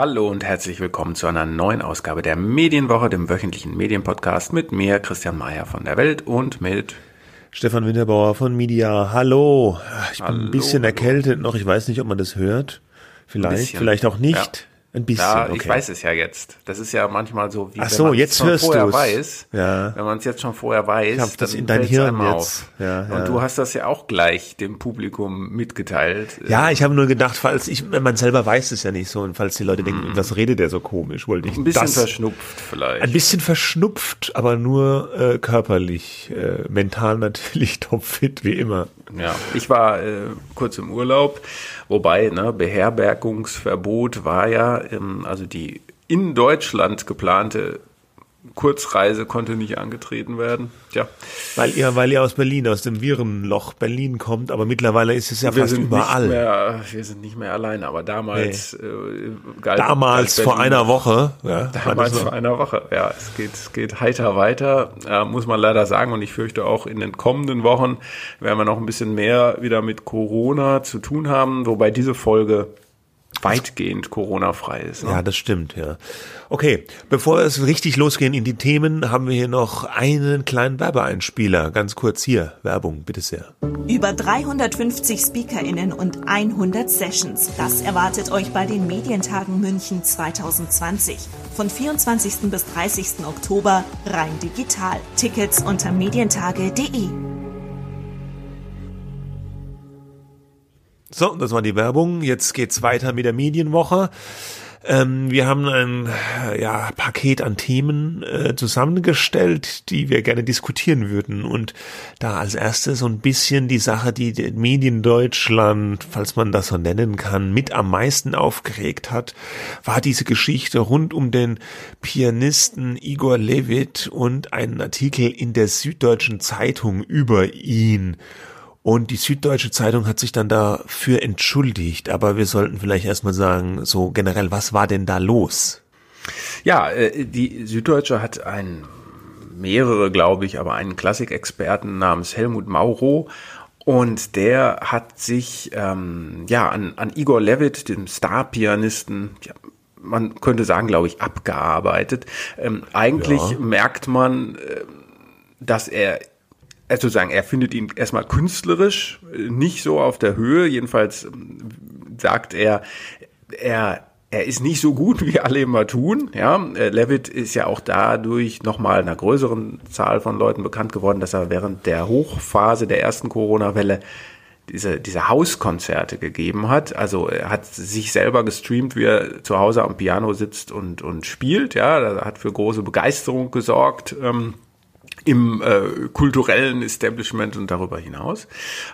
Hallo und herzlich willkommen zu einer neuen Ausgabe der Medienwoche, dem wöchentlichen Medienpodcast mit mir, Christian Mayer von der Welt und mit Stefan Winterbauer von Media. Hallo. Ich bin hallo, ein bisschen erkältet noch. Ich weiß nicht, ob man das hört. Vielleicht, vielleicht auch nicht. Ja. Ein bisschen. Ja, okay. ich weiß es ja jetzt. Das ist ja manchmal so, wie Ach so, wenn man jetzt schon vorher du's. weiß. Ja. Wenn man es jetzt schon vorher weiß, ich hab das in dein Hirn jetzt. Auf. Ja, ja. Und du hast das ja auch gleich dem Publikum mitgeteilt. Ja, ich habe nur gedacht, falls ich, wenn man selber weiß es ja nicht so und falls die Leute denken, mm. was redet der so komisch, wollte ich ein bisschen das, verschnupft vielleicht. Ein bisschen verschnupft, aber nur äh, körperlich, äh, mental natürlich topfit wie immer. Ja, ich war äh, kurz im Urlaub Wobei, ne, Beherbergungsverbot war ja, ähm, also die in Deutschland geplante Kurzreise konnte nicht angetreten werden. Tja. Weil ihr, weil ihr aus Berlin, aus dem Virenloch Berlin kommt, aber mittlerweile ist es ja wir fast überall. Mehr, wir sind nicht mehr allein, aber damals nee. äh, galt, Damals galt vor einer Woche. Ja, damals vor einer Woche, ja. Es geht, es geht heiter weiter, äh, muss man leider sagen. Und ich fürchte auch in den kommenden Wochen werden wir noch ein bisschen mehr wieder mit Corona zu tun haben, wobei diese Folge weitgehend Corona-frei ist. Ne? Ja, das stimmt, ja. Okay, bevor es richtig losgehen in die Themen, haben wir hier noch einen kleinen Werbeeinspieler. Ganz kurz hier, Werbung, bitte sehr. Über 350 SpeakerInnen und 100 Sessions. Das erwartet euch bei den Medientagen München 2020. Von 24. bis 30. Oktober rein digital. Tickets unter medientage.de. So, das war die Werbung. Jetzt geht's weiter mit der Medienwoche. Ähm, wir haben ein ja, Paket an Themen äh, zusammengestellt, die wir gerne diskutieren würden. Und da als erstes so ein bisschen die Sache, die Medien Deutschland, falls man das so nennen kann, mit am meisten aufgeregt hat, war diese Geschichte rund um den Pianisten Igor Levit und einen Artikel in der Süddeutschen Zeitung über ihn. Und die Süddeutsche Zeitung hat sich dann dafür entschuldigt. Aber wir sollten vielleicht erstmal sagen, so generell, was war denn da los? Ja, äh, die Süddeutsche hat ein, mehrere, glaube ich, aber einen Klassikexperten namens Helmut Mauro und der hat sich ähm, ja an, an Igor Levitt, dem Star-Pianisten, ja, man könnte sagen, glaube ich, abgearbeitet. Ähm, eigentlich ja. merkt man, äh, dass er also sagen, er findet ihn erstmal künstlerisch äh, nicht so auf der Höhe. Jedenfalls ähm, sagt er, er er ist nicht so gut, wie alle immer tun. Ja, äh, Levitt ist ja auch dadurch nochmal einer größeren Zahl von Leuten bekannt geworden, dass er während der Hochphase der ersten Corona-Welle diese, diese Hauskonzerte gegeben hat. Also er hat sich selber gestreamt, wie er zu Hause am Piano sitzt und, und spielt. Ja, er hat für große Begeisterung gesorgt. Ähm, im äh, kulturellen Establishment und darüber hinaus.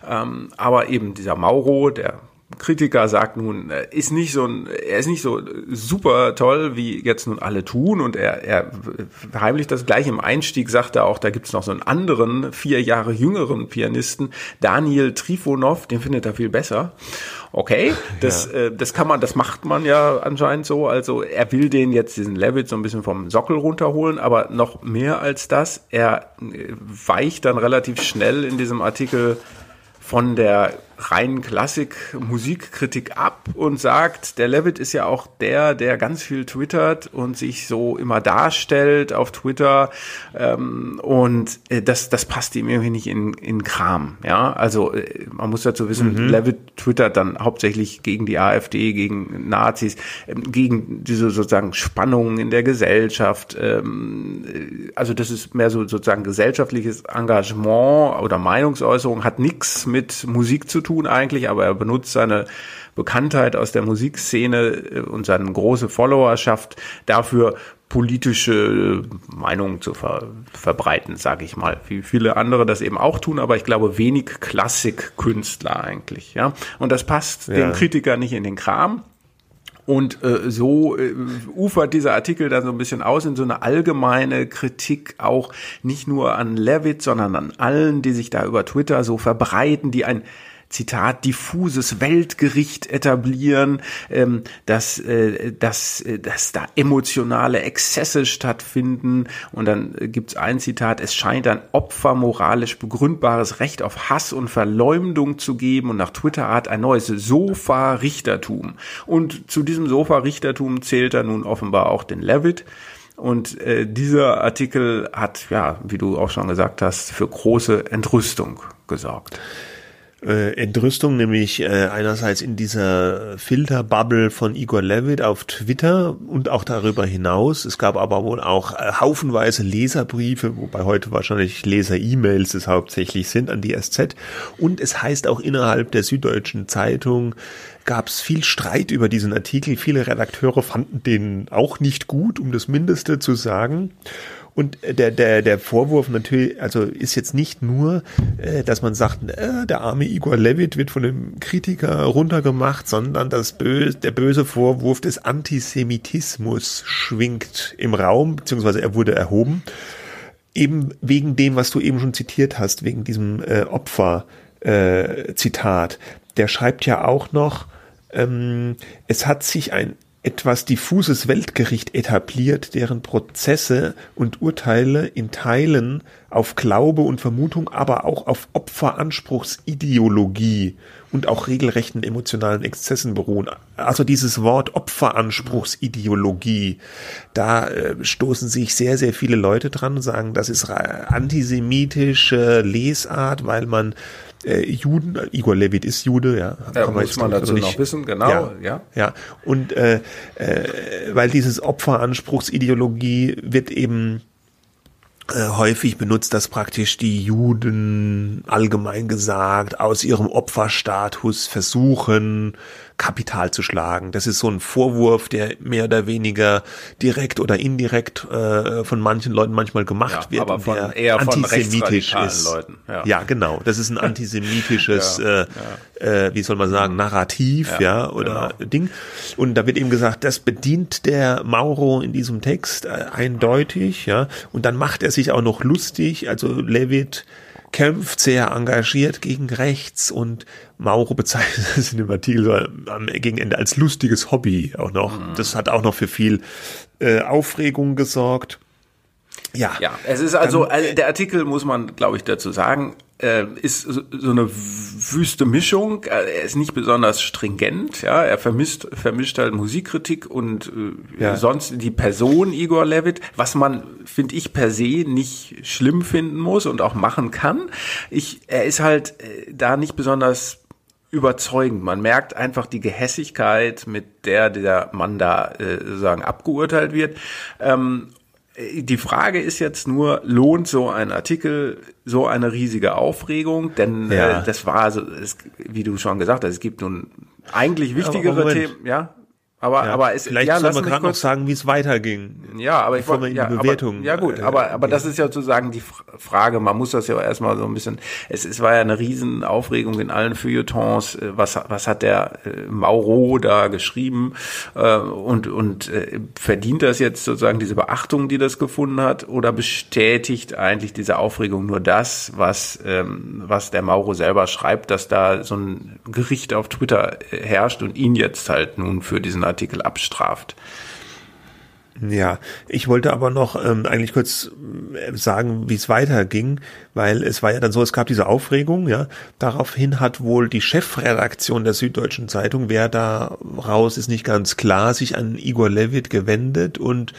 Ähm, aber eben dieser Mauro, der Kritiker sagt nun, äh, ist nicht so ein, er ist nicht so super toll, wie jetzt nun alle tun und er, er heimlich das gleich im Einstieg sagt er auch, da gibt's noch so einen anderen, vier Jahre jüngeren Pianisten, Daniel Trifonov, den findet er viel besser. Okay, das, ja. äh, das kann man, das macht man ja anscheinend so. Also er will den jetzt diesen Levitt so ein bisschen vom Sockel runterholen, aber noch mehr als das, er äh, weicht dann relativ schnell in diesem Artikel von der reinen Klassik-Musikkritik ab und sagt, der Levitt ist ja auch der, der ganz viel twittert und sich so immer darstellt auf Twitter ähm, und äh, das, das passt ihm irgendwie nicht in, in Kram. Ja, also äh, man muss dazu wissen, mhm. Levitt twittert dann hauptsächlich gegen die AfD, gegen Nazis, ähm, gegen diese sozusagen Spannungen in der Gesellschaft. Ähm, äh, also das ist mehr so sozusagen gesellschaftliches Engagement oder Meinungsäußerung, hat nichts mit Musik zu tun eigentlich, aber er benutzt seine Bekanntheit aus der Musikszene äh, und seine große Followerschaft dafür, politische Meinungen zu ver verbreiten, sage ich mal. Wie viele andere das eben auch tun, aber ich glaube wenig Klassikkünstler eigentlich. Ja, und das passt ja. dem Kritiker nicht in den Kram. Und äh, so äh, ufert dieser Artikel dann so ein bisschen aus in so eine allgemeine Kritik auch nicht nur an Levitt, sondern an allen, die sich da über Twitter so verbreiten, die ein Zitat, diffuses Weltgericht etablieren, ähm, dass, äh, dass, äh, dass da emotionale Exzesse stattfinden. Und dann äh, gibt's ein Zitat, es scheint ein Opfer moralisch begründbares Recht auf Hass und Verleumdung zu geben und nach Twitter-Art ein neues Sofa-Richtertum. Und zu diesem Sofa-Richtertum zählt er nun offenbar auch den Levitt. Und äh, dieser Artikel hat, ja, wie du auch schon gesagt hast, für große Entrüstung gesorgt äh, Entrüstung, nämlich äh, einerseits in dieser Filterbubble von Igor Levitt auf Twitter und auch darüber hinaus. Es gab aber wohl auch äh, haufenweise Leserbriefe, wobei heute wahrscheinlich Leser-E-Mails es hauptsächlich sind an die SZ. Und es heißt auch innerhalb der Süddeutschen Zeitung, gab es viel Streit über diesen Artikel. Viele Redakteure fanden den auch nicht gut, um das Mindeste zu sagen. Und der, der, der Vorwurf natürlich, also ist jetzt nicht nur, äh, dass man sagt, äh, der arme Igor Levit wird von einem Kritiker runtergemacht, sondern das böse, der böse Vorwurf des Antisemitismus schwingt im Raum, beziehungsweise er wurde erhoben. Eben wegen dem, was du eben schon zitiert hast, wegen diesem äh, Opfer-Zitat. Äh, der schreibt ja auch noch, ähm, es hat sich ein etwas diffuses Weltgericht etabliert, deren Prozesse und Urteile in Teilen auf Glaube und Vermutung, aber auch auf Opferanspruchsideologie und auch regelrechten emotionalen Exzessen beruhen. Also dieses Wort Opferanspruchsideologie, da äh, stoßen sich sehr, sehr viele Leute dran und sagen, das ist antisemitische Lesart, weil man äh, Juden, Igor Levit ist Jude, ja. ja muss man dazu noch wissen, genau, ja. Ja, ja. Und äh, äh, weil dieses Opferanspruchsideologie wird eben häufig benutzt das praktisch die Juden allgemein gesagt aus ihrem Opferstatus versuchen Kapital zu schlagen. Das ist so ein Vorwurf, der mehr oder weniger direkt oder indirekt äh, von manchen Leuten manchmal gemacht ja, wird, aber von, der eher antisemitisch von ist. Leuten. Ja. ja. genau. Das ist ein antisemitisches, ja, äh, äh, wie soll man sagen, Narrativ, ja, oder genau. Ding. Und da wird eben gesagt, das bedient der Mauro in diesem Text äh, eindeutig, ja. Und dann macht er sich auch noch lustig. Also Levitt kämpft sehr engagiert gegen rechts und Mauro bezeichnet es in dem Artikel so am Gegenende als lustiges Hobby auch noch. Mhm. Das hat auch noch für viel äh, Aufregung gesorgt. Ja. Ja, es ist also, dann, also der Artikel muss man, glaube ich, dazu sagen, äh, ist so, eine wüste Mischung. Äh, er ist nicht besonders stringent, ja. Er vermisst, vermischt halt Musikkritik und äh, ja. sonst die Person Igor Levitt, was man, finde ich, per se nicht schlimm finden muss und auch machen kann. Ich, er ist halt äh, da nicht besonders überzeugend. Man merkt einfach die Gehässigkeit, mit der der Mann da äh, sozusagen abgeurteilt wird. Ähm, die Frage ist jetzt nur, lohnt so ein Artikel so eine riesige Aufregung? Denn ja. äh, das war, so, es, wie du schon gesagt hast, es gibt nun eigentlich wichtigere Themen, ja. Aber, ja, aber es, vielleicht ja, soll man gerade noch sagen, wie es weiterging. Ja, aber ich wollte ja, Bewertung. Aber, ja gut, aber aber das ist ja sozusagen die Frage. Man muss das ja erstmal so ein bisschen. Es, es war ja eine riesen Aufregung in allen Feuilletons. Äh, was was hat der äh, Mauro da geschrieben äh, und und äh, verdient das jetzt sozusagen diese Beachtung, die das gefunden hat, oder bestätigt eigentlich diese Aufregung nur das, was ähm, was der Mauro selber schreibt, dass da so ein Gericht auf Twitter äh, herrscht und ihn jetzt halt nun für diesen Artikel abstraft. Ja, ich wollte aber noch ähm, eigentlich kurz äh, sagen, wie es weiterging, weil es war ja dann so, es gab diese Aufregung, ja. Daraufhin hat wohl die Chefredaktion der Süddeutschen Zeitung, wer da raus ist nicht ganz klar, sich an Igor Levitt gewendet und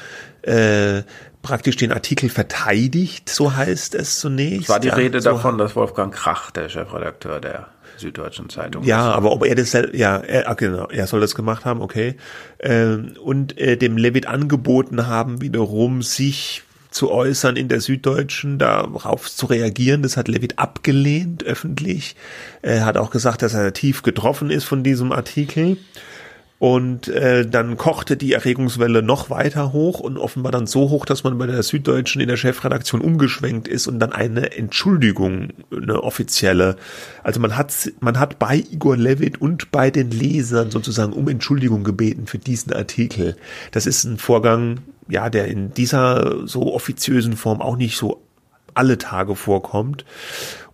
äh, praktisch den Artikel verteidigt, so heißt es zunächst. Es war die ja, Rede so davon, dass Wolfgang Krach, der Chefredakteur der Süddeutschen Zeitung. Ja, aber ob er das, ja, er, genau, er soll das gemacht haben, okay. Ähm, und äh, dem Levit angeboten haben, wiederum sich zu äußern in der Süddeutschen, darauf zu reagieren. Das hat Levit abgelehnt öffentlich. Er hat auch gesagt, dass er tief getroffen ist von diesem Artikel. Und äh, dann kochte die Erregungswelle noch weiter hoch und offenbar dann so hoch, dass man bei der Süddeutschen in der Chefredaktion umgeschwenkt ist und dann eine Entschuldigung, eine offizielle. Also man hat, man hat bei Igor Levit und bei den Lesern sozusagen um Entschuldigung gebeten für diesen Artikel. Das ist ein Vorgang, ja, der in dieser so offiziösen Form auch nicht so alle Tage vorkommt.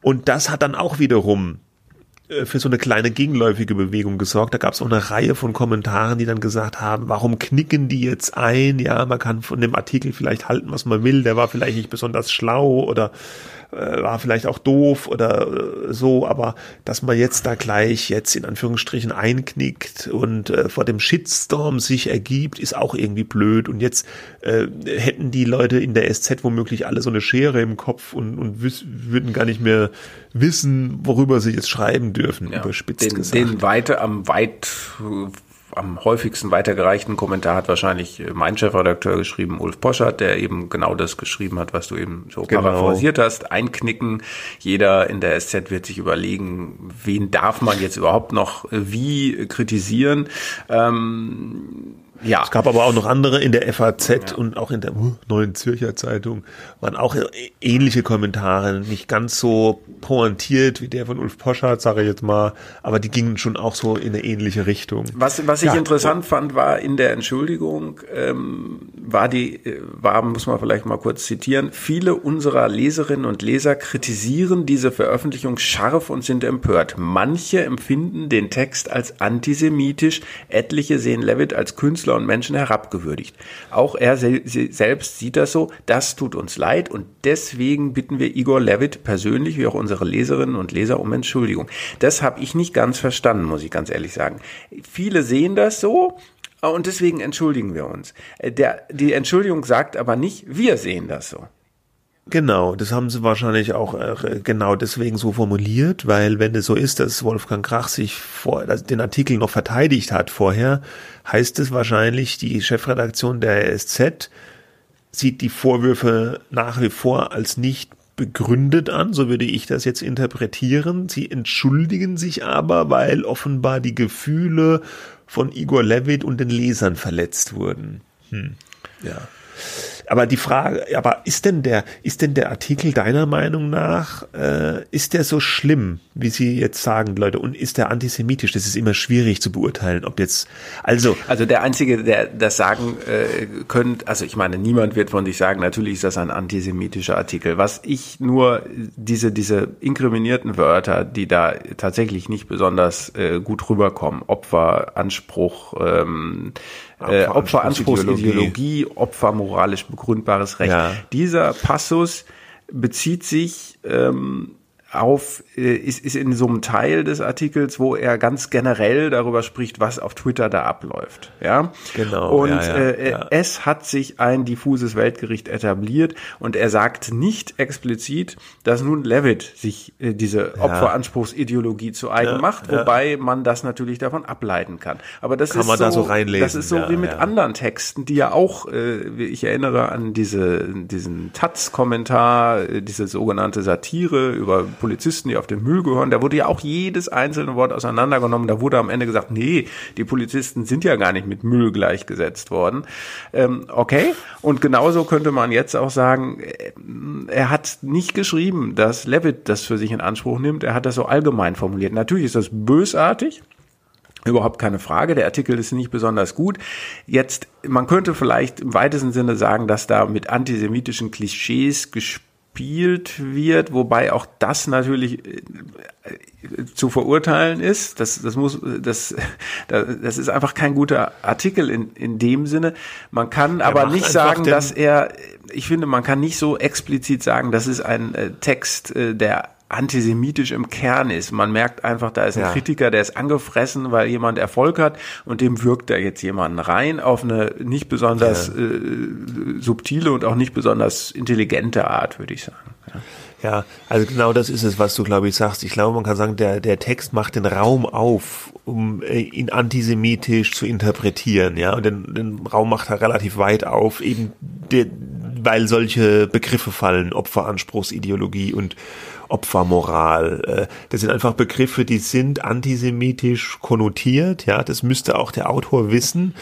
Und das hat dann auch wiederum für so eine kleine gegenläufige Bewegung gesorgt. Da gab es auch eine Reihe von Kommentaren, die dann gesagt haben, warum knicken die jetzt ein? Ja, man kann von dem Artikel vielleicht halten, was man will. Der war vielleicht nicht besonders schlau oder äh, war vielleicht auch doof oder äh, so, aber dass man jetzt da gleich jetzt in Anführungsstrichen einknickt und äh, vor dem Shitstorm sich ergibt, ist auch irgendwie blöd. Und jetzt äh, hätten die Leute in der SZ womöglich alle so eine Schere im Kopf und, und würden gar nicht mehr wissen, worüber sie jetzt schreiben dürfen, ja, überspitzt den, gesagt. Den weiter am weit am häufigsten weitergereichten Kommentar hat wahrscheinlich äh, mein Chefredakteur geschrieben, Ulf Poschert, der eben genau das geschrieben hat, was du eben so genau. paraphrasiert hast. Einknicken. Jeder in der SZ wird sich überlegen, wen darf man jetzt überhaupt noch äh, wie kritisieren. Ähm, ja. Es gab aber auch noch andere in der FAZ ja. und auch in der Neuen Zürcher Zeitung waren auch ähnliche Kommentare, nicht ganz so pointiert wie der von Ulf Poschardt, sage ich jetzt mal, aber die gingen schon auch so in eine ähnliche Richtung. Was, was ich ja. interessant fand, war in der Entschuldigung, ähm, war die, äh, war, muss man vielleicht mal kurz zitieren, viele unserer Leserinnen und Leser kritisieren diese Veröffentlichung scharf und sind empört. Manche empfinden den Text als antisemitisch, etliche sehen Levitt als Künstler Künstler und Menschen herabgewürdigt. Auch er selbst sieht das so. Das tut uns leid und deswegen bitten wir Igor Levitt persönlich wie auch unsere Leserinnen und Leser um Entschuldigung. Das habe ich nicht ganz verstanden, muss ich ganz ehrlich sagen. Viele sehen das so, und deswegen entschuldigen wir uns. Der, die Entschuldigung sagt aber nicht, wir sehen das so. Genau, das haben sie wahrscheinlich auch äh, genau deswegen so formuliert, weil wenn es so ist, dass Wolfgang Krach sich vor den Artikel noch verteidigt hat vorher, heißt es wahrscheinlich, die Chefredaktion der SZ sieht die Vorwürfe nach wie vor als nicht begründet an, so würde ich das jetzt interpretieren. Sie entschuldigen sich aber, weil offenbar die Gefühle von Igor Levit und den Lesern verletzt wurden. Hm. Ja. Aber die Frage, aber ist denn der, ist denn der Artikel deiner Meinung nach, äh, ist der so schlimm, wie Sie jetzt sagen, Leute? Und ist der antisemitisch? Das ist immer schwierig zu beurteilen, ob jetzt, also. Also der Einzige, der das sagen äh, könnte, also ich meine, niemand wird von sich sagen, natürlich ist das ein antisemitischer Artikel. Was ich nur, diese, diese inkriminierten Wörter, die da tatsächlich nicht besonders äh, gut rüberkommen, Opfer, Anspruch, ähm, äh, Opferanspruchsideologie, Opfer moralisch begründbares Recht. Ja. Dieser Passus bezieht sich ähm, auf, äh, ist, ist in so einem Teil des Artikels, wo er ganz generell darüber spricht, was auf Twitter da abläuft. Ja, genau. Und ja, ja, äh, ja. es hat sich ein diffuses Weltgericht etabliert und er sagt nicht explizit, dass nun Levitt sich äh, diese Opferanspruchsideologie zu eigen macht, wobei man das natürlich davon ableiten kann. Aber das kann ist so, so das ist so wie mit anderen Texten, die ja auch, äh, ich erinnere an diese diesen Taz-Kommentar, äh, diese sogenannte Satire über Polizisten, die auf den Müll gehören, da wurde ja auch jedes einzelne Wort auseinandergenommen. Da wurde am Ende gesagt, nee, die Polizisten sind ja gar nicht mit Müll gleichgesetzt worden. Ähm, okay, und genauso könnte man jetzt auch sagen, äh, er hat nicht geschrieben, dass Levitt das für sich in Anspruch nimmt. Er hat das so allgemein formuliert. Natürlich ist das bösartig. Überhaupt keine Frage. Der Artikel ist nicht besonders gut. Jetzt, man könnte vielleicht im weitesten Sinne sagen, dass da mit antisemitischen Klischees gespielt gespielt wird, wobei auch das natürlich äh, zu verurteilen ist. Das, das muss, das, das ist einfach kein guter Artikel in, in dem Sinne. Man kann er aber nicht sagen, dass er, ich finde, man kann nicht so explizit sagen, das ist ein äh, Text, äh, der antisemitisch im Kern ist. Man merkt einfach, da ist ein ja. Kritiker, der ist angefressen, weil jemand Erfolg hat und dem wirkt da jetzt jemanden rein auf eine nicht besonders ja. äh, subtile und auch nicht besonders intelligente Art, würde ich sagen. Ja. Ja, also genau das ist es, was du, glaube ich, sagst. Ich glaube, man kann sagen, der, der Text macht den Raum auf, um äh, ihn antisemitisch zu interpretieren, ja, und den, den Raum macht er relativ weit auf, eben de, weil solche Begriffe fallen, Opferanspruchsideologie und Opfermoral. Äh, das sind einfach Begriffe, die sind antisemitisch konnotiert. Ja, das müsste auch der Autor wissen.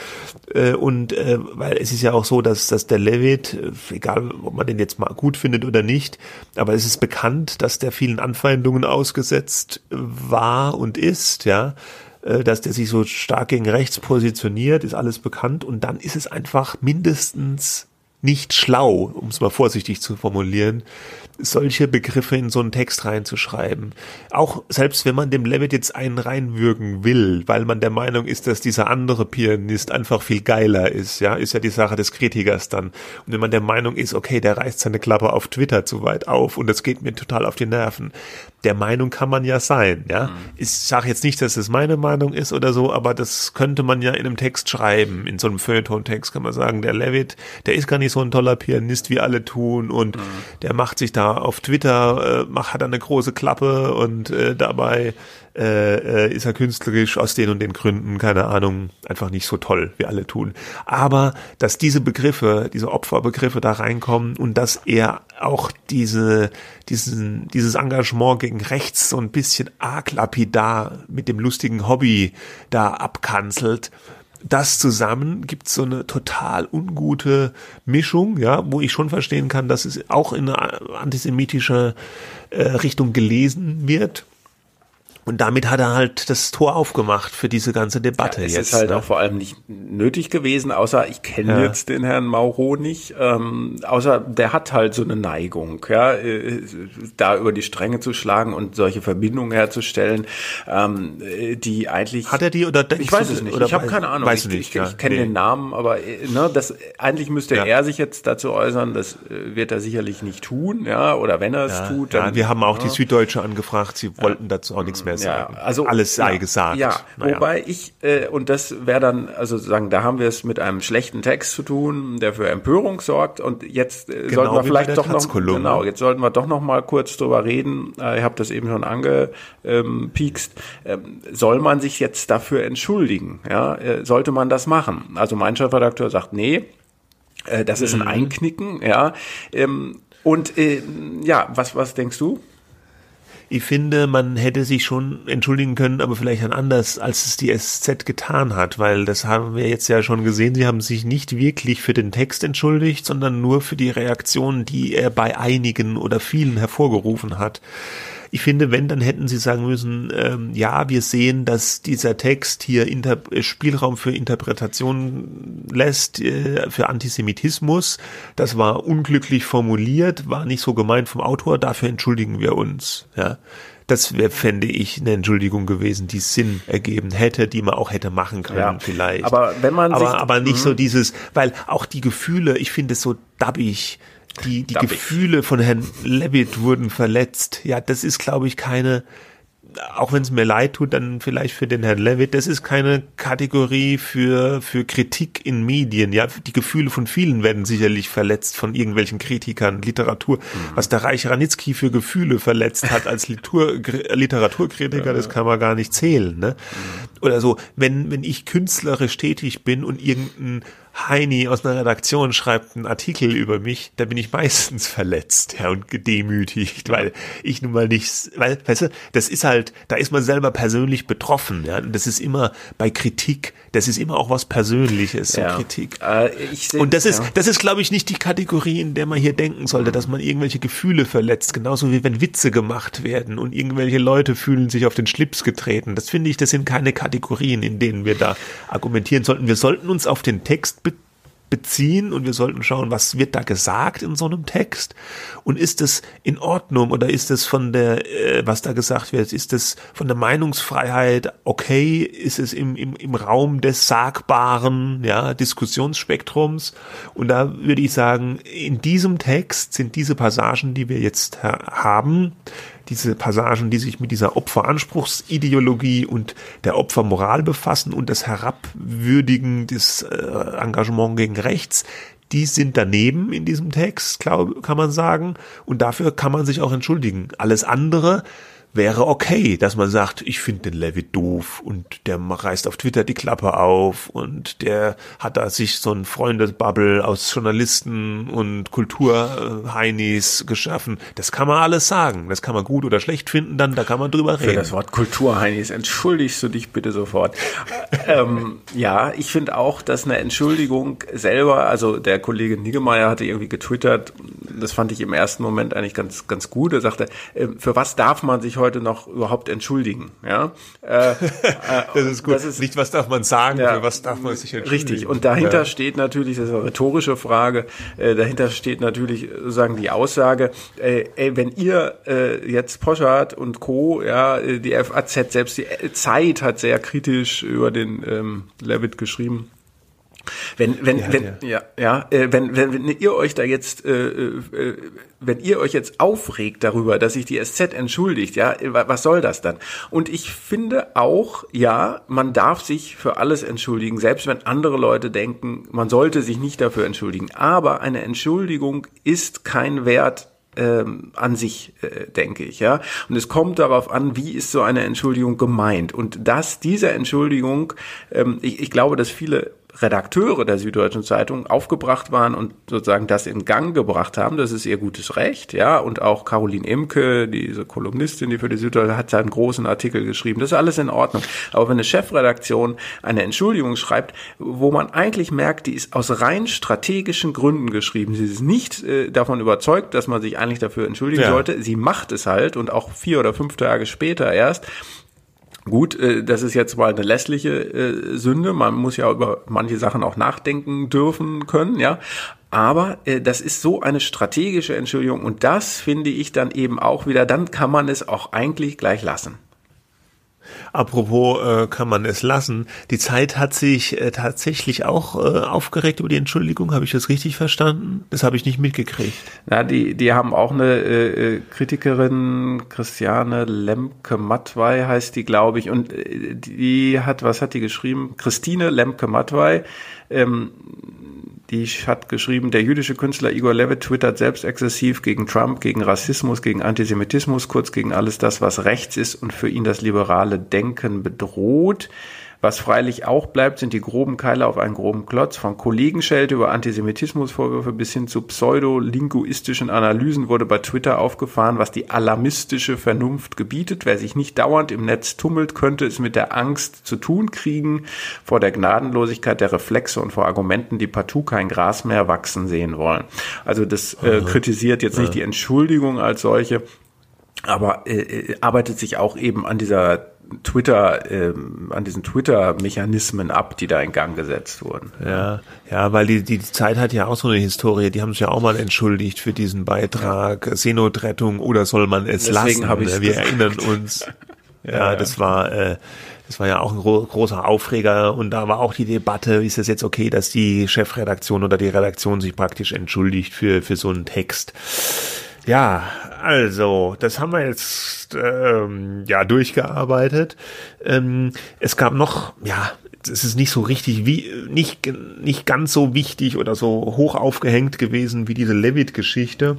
Äh, und äh, weil es ist ja auch so, dass, dass der Levitt, egal ob man den jetzt mal gut findet oder nicht, aber es ist bekannt, dass der vielen Anfeindungen ausgesetzt war und ist. Ja, dass der sich so stark gegen rechts positioniert, ist alles bekannt. Und dann ist es einfach mindestens nicht schlau, um es mal vorsichtig zu formulieren, solche Begriffe in so einen Text reinzuschreiben. Auch selbst wenn man dem Levitt jetzt einen reinwürgen will, weil man der Meinung ist, dass dieser andere Pianist einfach viel geiler ist, ja, ist ja die Sache des Kritikers dann. Und wenn man der Meinung ist, okay, der reißt seine Klappe auf Twitter zu weit auf und das geht mir total auf die Nerven. Der Meinung kann man ja sein, ja. Mhm. Ich sage jetzt nicht, dass es meine Meinung ist oder so, aber das könnte man ja in einem Text schreiben. In so einem Feuilleton-Text kann man sagen, der Levitt, der ist gar nicht so ein toller Pianist, wie alle tun und mhm. der macht sich da auf Twitter, äh, macht, hat eine große Klappe und äh, dabei äh, äh, ist er künstlerisch aus den und den Gründen, keine Ahnung, einfach nicht so toll, wie alle tun. Aber dass diese Begriffe, diese Opferbegriffe da reinkommen und dass er auch diese, diesen, dieses Engagement gegen rechts so ein bisschen arg lapidar mit dem lustigen Hobby da abkanzelt, das zusammen gibt so eine total ungute Mischung, ja, wo ich schon verstehen kann, dass es auch in eine antisemitische äh, Richtung gelesen wird. Und damit hat er halt das Tor aufgemacht für diese ganze Debatte ja, es jetzt. ist halt ne? auch vor allem nicht nötig gewesen, außer ich kenne ja. jetzt den Herrn Mauro nicht, ähm, außer der hat halt so eine Neigung, ja, äh, da über die Stränge zu schlagen und solche Verbindungen herzustellen, ähm, die eigentlich. Hat er die oder Ich weiß es nicht. Ich habe keine Ahnung. Weiß ich, nicht, ich, ich kenne nee. den Namen, aber äh, ne, das eigentlich müsste ja. er sich jetzt dazu äußern. Das äh, wird er sicherlich nicht tun, ja, oder wenn er es tut. Dann, ja, wir haben auch die Süddeutsche angefragt. Sie wollten dazu auch nichts mehr mehr sagen. Ja, also alles sei ja, gesagt. Ja, naja. wobei ich äh, und das wäre dann also sagen, da haben wir es mit einem schlechten Text zu tun, der für Empörung sorgt und jetzt äh, genau sollten wir vielleicht doch noch genau, jetzt sollten wir doch noch mal kurz drüber reden. Äh, ich habe das eben schon angepiekst. Ähm, soll man sich jetzt dafür entschuldigen? Ja, äh, sollte man das machen? Also mein Chefredakteur sagt, nee, äh, das ist ein mhm. Einknicken, ja. Ähm, und äh, ja, was was denkst du? Ich finde, man hätte sich schon entschuldigen können, aber vielleicht dann anders, als es die SZ getan hat, weil das haben wir jetzt ja schon gesehen. Sie haben sich nicht wirklich für den Text entschuldigt, sondern nur für die Reaktion, die er bei einigen oder vielen hervorgerufen hat. Ich finde, wenn, dann hätten sie sagen müssen, ähm, ja, wir sehen, dass dieser Text hier Inter Spielraum für Interpretation lässt, äh, für Antisemitismus. Das war unglücklich formuliert, war nicht so gemeint vom Autor, dafür entschuldigen wir uns. Ja. Das wäre, fände ich, eine Entschuldigung gewesen, die Sinn ergeben hätte, die man auch hätte machen können, ja, vielleicht. Aber wenn man aber, aber nicht so mhm. dieses, weil auch die Gefühle, ich finde es so dabbig, die, die Gefühle von Herrn Levitt wurden verletzt. Ja, das ist, glaube ich, keine, auch wenn es mir leid tut, dann vielleicht für den Herrn Levitt, das ist keine Kategorie für, für Kritik in Medien. Ja, die Gefühle von vielen werden sicherlich verletzt von irgendwelchen Kritikern, Literatur. Mhm. Was der Reich Ranitzky für Gefühle verletzt hat als Litur, Literaturkritiker, ja. das kann man gar nicht zählen. Ne? Mhm. Oder so, wenn, wenn ich künstlerisch tätig bin und irgendein Heini aus einer Redaktion schreibt einen Artikel über mich, da bin ich meistens verletzt, ja, und gedemütigt, weil ich nun mal nicht, weil, weißt du, das ist halt, da ist man selber persönlich betroffen, ja, und das ist immer bei Kritik, das ist immer auch was Persönliches, ja. Kritik. Äh, seh, und das ist, ja. das ist, glaube ich, nicht die Kategorie, in der man hier denken sollte, dass man irgendwelche Gefühle verletzt, genauso wie wenn Witze gemacht werden und irgendwelche Leute fühlen sich auf den Schlips getreten. Das finde ich, das sind keine Kategorien, in denen wir da argumentieren sollten. Wir sollten uns auf den Text beziehen und wir sollten schauen, was wird da gesagt in so einem Text und ist es in Ordnung oder ist es von der, äh, was da gesagt wird, ist es von der Meinungsfreiheit okay, ist es im, im, im Raum des sagbaren, ja, Diskussionsspektrums? Und da würde ich sagen, in diesem Text sind diese Passagen, die wir jetzt haben, diese Passagen, die sich mit dieser Opferanspruchsideologie und der Opfermoral befassen und das Herabwürdigen des äh, Engagement gegen rechts, die sind daneben in diesem Text, glaub, kann man sagen. Und dafür kann man sich auch entschuldigen. Alles andere wäre okay, dass man sagt, ich finde den Levitt doof und der reißt auf Twitter die Klappe auf und der hat da sich so ein Freundesbubble aus Journalisten und Kulturheinis geschaffen. Das kann man alles sagen. Das kann man gut oder schlecht finden, dann da kann man drüber reden. Für das Wort Kulturheinis entschuldigst du dich bitte sofort. ähm, ja, ich finde auch, dass eine Entschuldigung selber, also der Kollege Niggemeier hatte irgendwie getwittert, das fand ich im ersten Moment eigentlich ganz, ganz gut. Er sagte, äh, für was darf man sich heute noch überhaupt entschuldigen? Ja, äh, das ist gut. Das ist, Nicht, was darf man sagen, ja, für was darf man sich entschuldigen? Richtig. Und dahinter ja. steht natürlich, das ist eine rhetorische Frage, äh, dahinter steht natürlich sozusagen die Aussage, äh, ey, wenn ihr äh, jetzt Poschardt und Co., ja, die FAZ, selbst die Zeit hat sehr kritisch über den ähm, Levitt geschrieben, wenn, wenn, ja, wenn, ja, ja, äh, wenn, wenn, wenn ihr euch da jetzt, äh, äh, wenn ihr euch jetzt aufregt darüber, dass sich die SZ entschuldigt, ja, was soll das dann? Und ich finde auch, ja, man darf sich für alles entschuldigen, selbst wenn andere Leute denken, man sollte sich nicht dafür entschuldigen. Aber eine Entschuldigung ist kein Wert ähm, an sich, äh, denke ich, ja. Und es kommt darauf an, wie ist so eine Entschuldigung gemeint. Und dass diese Entschuldigung, ähm, ich, ich glaube, dass viele Redakteure der Süddeutschen Zeitung aufgebracht waren und sozusagen das in Gang gebracht haben. Das ist ihr gutes Recht, ja. Und auch Caroline Imke, diese Kolumnistin, die für die Süddeutsche hat, einen großen Artikel geschrieben. Das ist alles in Ordnung. Aber wenn eine Chefredaktion eine Entschuldigung schreibt, wo man eigentlich merkt, die ist aus rein strategischen Gründen geschrieben. Sie ist nicht äh, davon überzeugt, dass man sich eigentlich dafür entschuldigen ja. sollte. Sie macht es halt und auch vier oder fünf Tage später erst. Gut, äh, das ist jetzt mal eine lässliche äh, Sünde. Man muss ja über manche Sachen auch nachdenken dürfen können, ja. Aber äh, das ist so eine strategische Entschuldigung und das finde ich dann eben auch wieder, dann kann man es auch eigentlich gleich lassen. Apropos äh, kann man es lassen. Die Zeit hat sich äh, tatsächlich auch äh, aufgeregt über die Entschuldigung. Habe ich das richtig verstanden? Das habe ich nicht mitgekriegt. Na, die, die haben auch eine äh, äh Kritikerin, Christiane Lemke-Matwei heißt die, glaube ich. Und äh, die hat, was hat die geschrieben? Christine Lemke-Matwei. Ähm, die hat geschrieben, der jüdische Künstler Igor Levitt twittert selbst exzessiv gegen Trump, gegen Rassismus, gegen Antisemitismus, kurz gegen alles das, was rechts ist und für ihn das liberale Denken bedroht. Was freilich auch bleibt, sind die groben Keile auf einen groben Klotz. Von Kollegenschelte über Antisemitismusvorwürfe bis hin zu pseudo-linguistischen Analysen wurde bei Twitter aufgefahren, was die alarmistische Vernunft gebietet. Wer sich nicht dauernd im Netz tummelt, könnte es mit der Angst zu tun kriegen, vor der Gnadenlosigkeit der Reflexe und vor Argumenten, die partout kein Gras mehr wachsen sehen wollen. Also das äh, kritisiert jetzt nicht die Entschuldigung als solche, aber äh, äh arbeitet sich auch eben an dieser Twitter, ähm, an diesen Twitter-Mechanismen ab, die da in Gang gesetzt wurden. Ja, ja, weil die, die Zeit hat ja auch so eine Historie, die haben sich ja auch mal entschuldigt für diesen Beitrag, ja. Seenotrettung oder soll man es Deswegen lassen? Wir gesagt. erinnern uns. Ja, ja, das war, äh, das war ja auch ein gro großer Aufreger und da war auch die Debatte, ist es jetzt okay, dass die Chefredaktion oder die Redaktion sich praktisch entschuldigt für, für so einen Text. Ja, also, das haben wir jetzt ähm, ja durchgearbeitet. Ähm, es gab noch, ja, es ist nicht so richtig wie nicht nicht ganz so wichtig oder so hoch aufgehängt gewesen wie diese Levitt-Geschichte.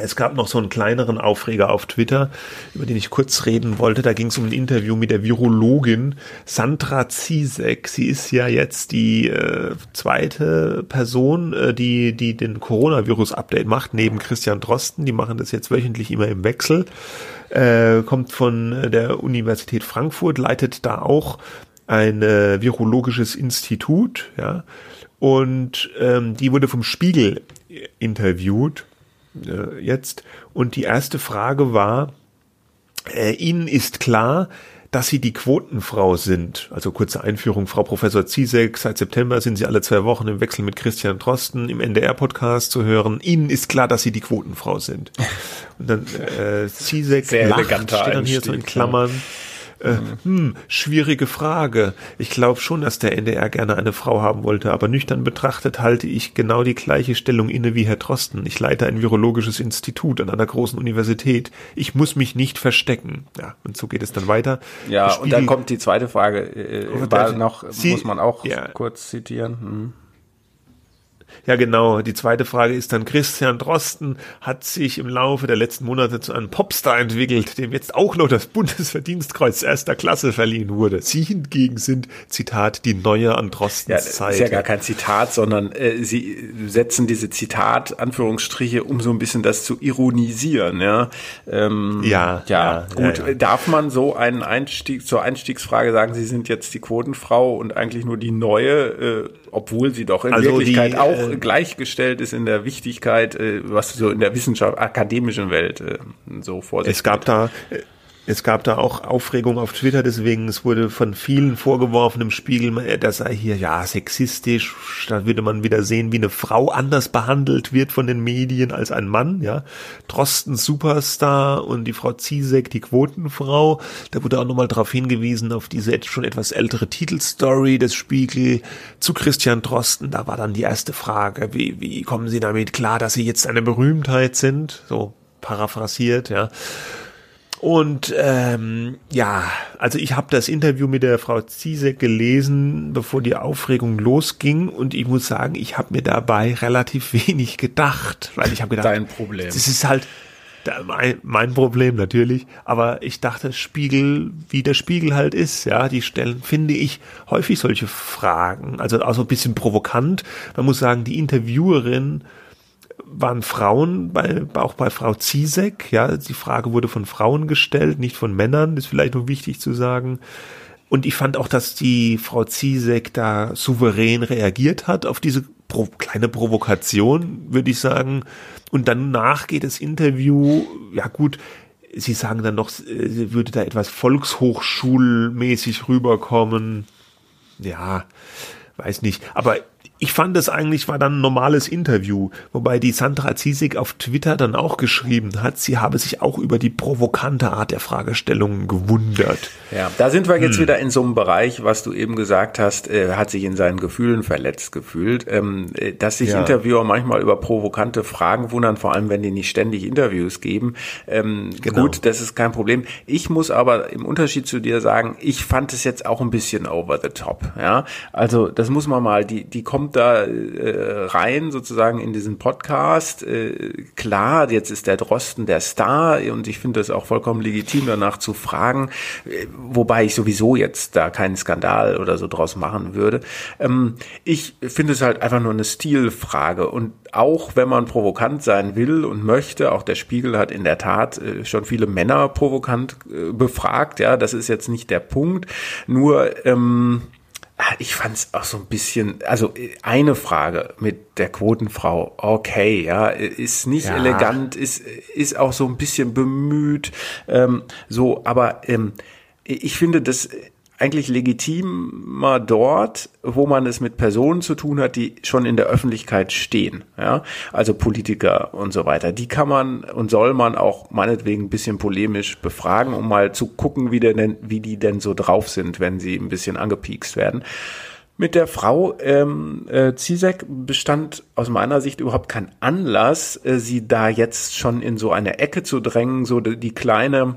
Es gab noch so einen kleineren Aufreger auf Twitter, über den ich kurz reden wollte. Da ging es um ein Interview mit der Virologin Sandra Zizek. Sie ist ja jetzt die äh, zweite Person, äh, die, die den Coronavirus-Update macht, neben Christian Drosten. Die machen das jetzt wöchentlich immer im Wechsel. Äh, kommt von der Universität Frankfurt, leitet da auch ein äh, virologisches Institut, ja. Und ähm, die wurde vom Spiegel interviewt äh, jetzt. Und die erste Frage war, äh, Ihnen ist klar, dass Sie die Quotenfrau sind. Also kurze Einführung, Frau Professor Ziesek, seit September sind Sie alle zwei Wochen im Wechsel mit Christian Drosten im NDR-Podcast zu hören. Ihnen ist klar, dass Sie die Quotenfrau sind. Und dann äh, Ziesek Sehr lacht, steht dann hier so in Klammern. Ja. Äh, hm, schwierige Frage. Ich glaube schon, dass der NDR gerne eine Frau haben wollte, aber nüchtern betrachtet halte ich genau die gleiche Stellung inne wie Herr Drosten. Ich leite ein virologisches Institut an einer großen Universität. Ich muss mich nicht verstecken. Ja, und so geht es dann weiter. Ja, und dann kommt die zweite Frage. Äh, war noch, Sie, muss man auch ja, kurz zitieren. Hm. Ja, genau. Die zweite Frage ist dann, Christian Drosten hat sich im Laufe der letzten Monate zu einem Popstar entwickelt, dem jetzt auch noch das Bundesverdienstkreuz erster Klasse verliehen wurde. Sie hingegen sind, Zitat, die neue an Drostens ja, Zeit. ist ja gar kein Zitat, sondern äh, sie setzen diese Zitat, Anführungsstriche, um so ein bisschen das zu ironisieren. Ja, ähm, ja, ja, ja, gut. Ja, Darf man so einen Einstieg zur Einstiegsfrage sagen, Sie sind jetzt die Quotenfrau und eigentlich nur die neue? Äh, obwohl sie doch in also Wirklichkeit die, auch gleichgestellt ist in der Wichtigkeit, äh, was so in der Wissenschaft, akademischen Welt äh, so vor sich Es gab geht. da es gab da auch Aufregung auf Twitter, deswegen es wurde von vielen vorgeworfen im Spiegel, dass sei hier ja sexistisch. Da würde man wieder sehen, wie eine Frau anders behandelt wird von den Medien als ein Mann. Ja, Drosten Superstar und die Frau Ziesek die Quotenfrau. Da wurde auch nochmal darauf hingewiesen auf diese schon etwas ältere Titelstory des Spiegel zu Christian Drosten. Da war dann die erste Frage: Wie wie kommen Sie damit klar, dass Sie jetzt eine Berühmtheit sind? So paraphrasiert, ja. Und ähm, ja, also ich habe das Interview mit der Frau Ziesek gelesen, bevor die Aufregung losging. Und ich muss sagen, ich habe mir dabei relativ wenig gedacht, weil ich habe gedacht, dein Problem. Das ist halt mein, mein Problem natürlich. Aber ich dachte, Spiegel, wie der Spiegel halt ist, ja, die stellen, finde ich, häufig solche Fragen. Also auch so ein bisschen provokant. Man muss sagen, die Interviewerin waren Frauen, bei, auch bei Frau Ziesek, ja, die Frage wurde von Frauen gestellt, nicht von Männern, ist vielleicht noch wichtig zu sagen. Und ich fand auch, dass die Frau Ziesek da souverän reagiert hat auf diese pro kleine Provokation, würde ich sagen. Und danach geht das Interview, ja gut, Sie sagen dann noch, sie würde da etwas volkshochschulmäßig rüberkommen. Ja, weiß nicht. Aber ich fand es eigentlich war dann ein normales Interview, wobei die Sandra Ziesig auf Twitter dann auch geschrieben hat, sie habe sich auch über die provokante Art der Fragestellungen gewundert. Ja, da sind wir jetzt hm. wieder in so einem Bereich, was du eben gesagt hast, äh, hat sich in seinen Gefühlen verletzt gefühlt, ähm, äh, dass sich ja. Interviewer manchmal über provokante Fragen wundern, vor allem wenn die nicht ständig Interviews geben. Ähm, genau. Gut, das ist kein Problem. Ich muss aber im Unterschied zu dir sagen, ich fand es jetzt auch ein bisschen over the top. Ja, also das muss man mal, die die kommt kommt da äh, rein sozusagen in diesen Podcast. Äh, klar, jetzt ist der Drosten der Star und ich finde das auch vollkommen legitim, danach zu fragen, äh, wobei ich sowieso jetzt da keinen Skandal oder so draus machen würde. Ähm, ich finde es halt einfach nur eine Stilfrage und auch wenn man provokant sein will und möchte, auch der Spiegel hat in der Tat äh, schon viele Männer provokant äh, befragt, ja, das ist jetzt nicht der Punkt, nur ähm, ich fand es auch so ein bisschen, also eine Frage mit der Quotenfrau, okay, ja, ist nicht ja. elegant, ist, ist auch so ein bisschen bemüht, ähm, so, aber ähm, ich finde, das eigentlich legitimer dort, wo man es mit Personen zu tun hat, die schon in der Öffentlichkeit stehen, ja, also Politiker und so weiter. Die kann man und soll man auch meinetwegen ein bisschen polemisch befragen, um mal zu gucken, wie, denn, wie die denn so drauf sind, wenn sie ein bisschen angepiekst werden. Mit der Frau ähm, äh, Zizek bestand aus meiner Sicht überhaupt kein Anlass, äh, sie da jetzt schon in so eine Ecke zu drängen, so die, die kleine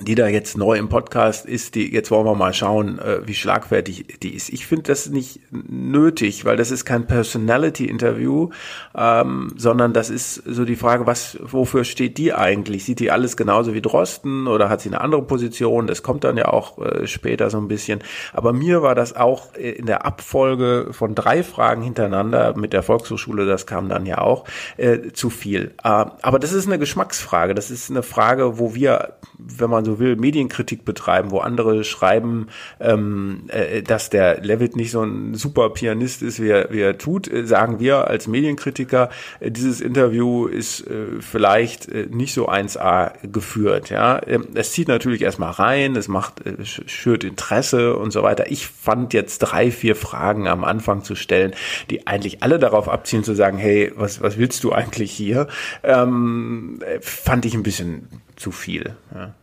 die da jetzt neu im Podcast ist, die jetzt wollen wir mal schauen, äh, wie schlagfertig die ist. Ich finde das nicht nötig, weil das ist kein Personality-Interview, ähm, sondern das ist so die Frage, was, wofür steht die eigentlich? Sieht die alles genauso wie Drosten oder hat sie eine andere Position? Das kommt dann ja auch äh, später so ein bisschen. Aber mir war das auch in der Abfolge von drei Fragen hintereinander mit der Volkshochschule, das kam dann ja auch, äh, zu viel. Äh, aber das ist eine Geschmacksfrage. Das ist eine Frage, wo wir, wenn man so will, Medienkritik betreiben, wo andere schreiben, ähm, äh, dass der Levitt nicht so ein super Pianist ist, wie er, wie er tut, äh, sagen wir als Medienkritiker, äh, dieses Interview ist äh, vielleicht äh, nicht so 1A geführt. Ja, ähm, Es zieht natürlich erstmal rein, es macht äh, schürt Interesse und so weiter. Ich fand jetzt drei, vier Fragen am Anfang zu stellen, die eigentlich alle darauf abzielen zu sagen, hey, was, was willst du eigentlich hier? Ähm, äh, fand ich ein bisschen zu viel. Ja.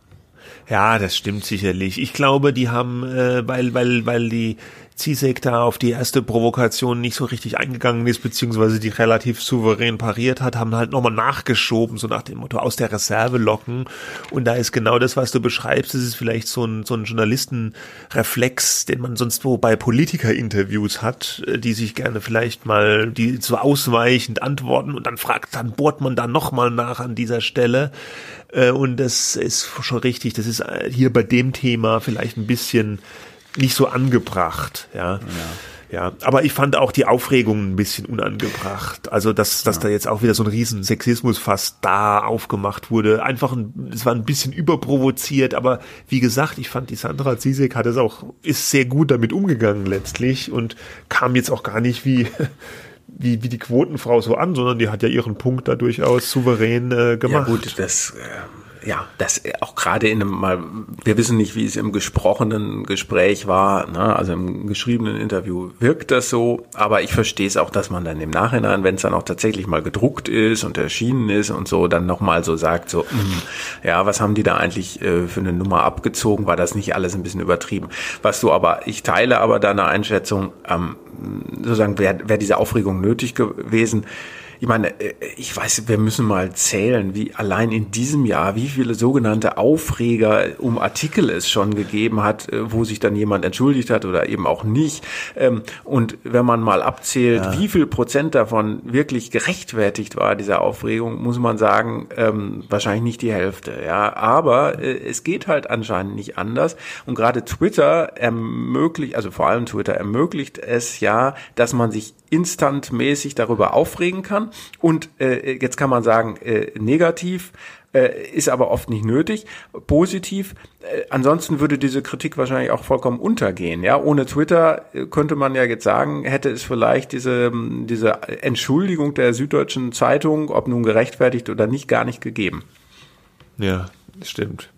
Ja, das stimmt sicherlich. Ich glaube, die haben, äh, weil, weil, weil die Zizek da auf die erste Provokation nicht so richtig eingegangen ist, beziehungsweise die relativ souverän pariert hat, haben halt nochmal nachgeschoben, so nach dem Motto aus der Reserve locken. Und da ist genau das, was du beschreibst, das ist vielleicht so ein, so ein Journalistenreflex, den man sonst wo bei Politikerinterviews hat, äh, die sich gerne vielleicht mal, die so ausweichend antworten und dann fragt, dann bohrt man da nochmal nach an dieser Stelle. Äh, und das ist schon richtig. Das ist äh, hier bei dem Thema vielleicht ein bisschen nicht so angebracht, ja. ja. Ja, aber ich fand auch die Aufregung ein bisschen unangebracht. Also, dass, dass ja. da jetzt auch wieder so ein riesen Sexismus fast da aufgemacht wurde. Einfach, ein, es war ein bisschen überprovoziert, aber wie gesagt, ich fand die Sandra Zizek hat es auch, ist sehr gut damit umgegangen letztlich und kam jetzt auch gar nicht wie, wie, wie die Quotenfrau so an, sondern die hat ja ihren Punkt da durchaus souverän äh, gemacht. Ja gut, das, äh ja, das auch gerade in einem mal, wir wissen nicht, wie es im gesprochenen Gespräch war, ne? also im geschriebenen Interview wirkt das so, aber ich verstehe es auch, dass man dann im Nachhinein, wenn es dann auch tatsächlich mal gedruckt ist und erschienen ist und so, dann nochmal so sagt, so, mh, ja, was haben die da eigentlich äh, für eine Nummer abgezogen? War das nicht alles ein bisschen übertrieben? Was du aber, ich teile aber deine Einschätzung, ähm, sozusagen, wäre wär diese Aufregung nötig gewesen, ich meine, äh, ich weiß, wir müssen mal zählen, wie allein in diesem Jahr, wie viele sogenannte Aufreger um Artikel es schon gegeben hat, äh, wo sich dann jemand entschuldigt hat oder eben auch nicht. Ähm, und wenn man mal abzählt, ja. wie viel Prozent davon wirklich gerechtfertigt war, diese Aufregung, muss man sagen, ähm, wahrscheinlich nicht die Hälfte. Ja, aber äh, es geht halt anscheinend nicht anders. Und gerade Twitter ermöglicht, also vor allem Twitter ermöglicht es ja, dass man sich instantmäßig darüber aufregen kann. Und äh, jetzt kann man sagen, äh, negativ äh, ist aber oft nicht nötig. Positiv, äh, ansonsten würde diese Kritik wahrscheinlich auch vollkommen untergehen. Ja, ohne Twitter äh, könnte man ja jetzt sagen, hätte es vielleicht diese diese Entschuldigung der Süddeutschen Zeitung, ob nun gerechtfertigt oder nicht, gar nicht gegeben. Ja, stimmt.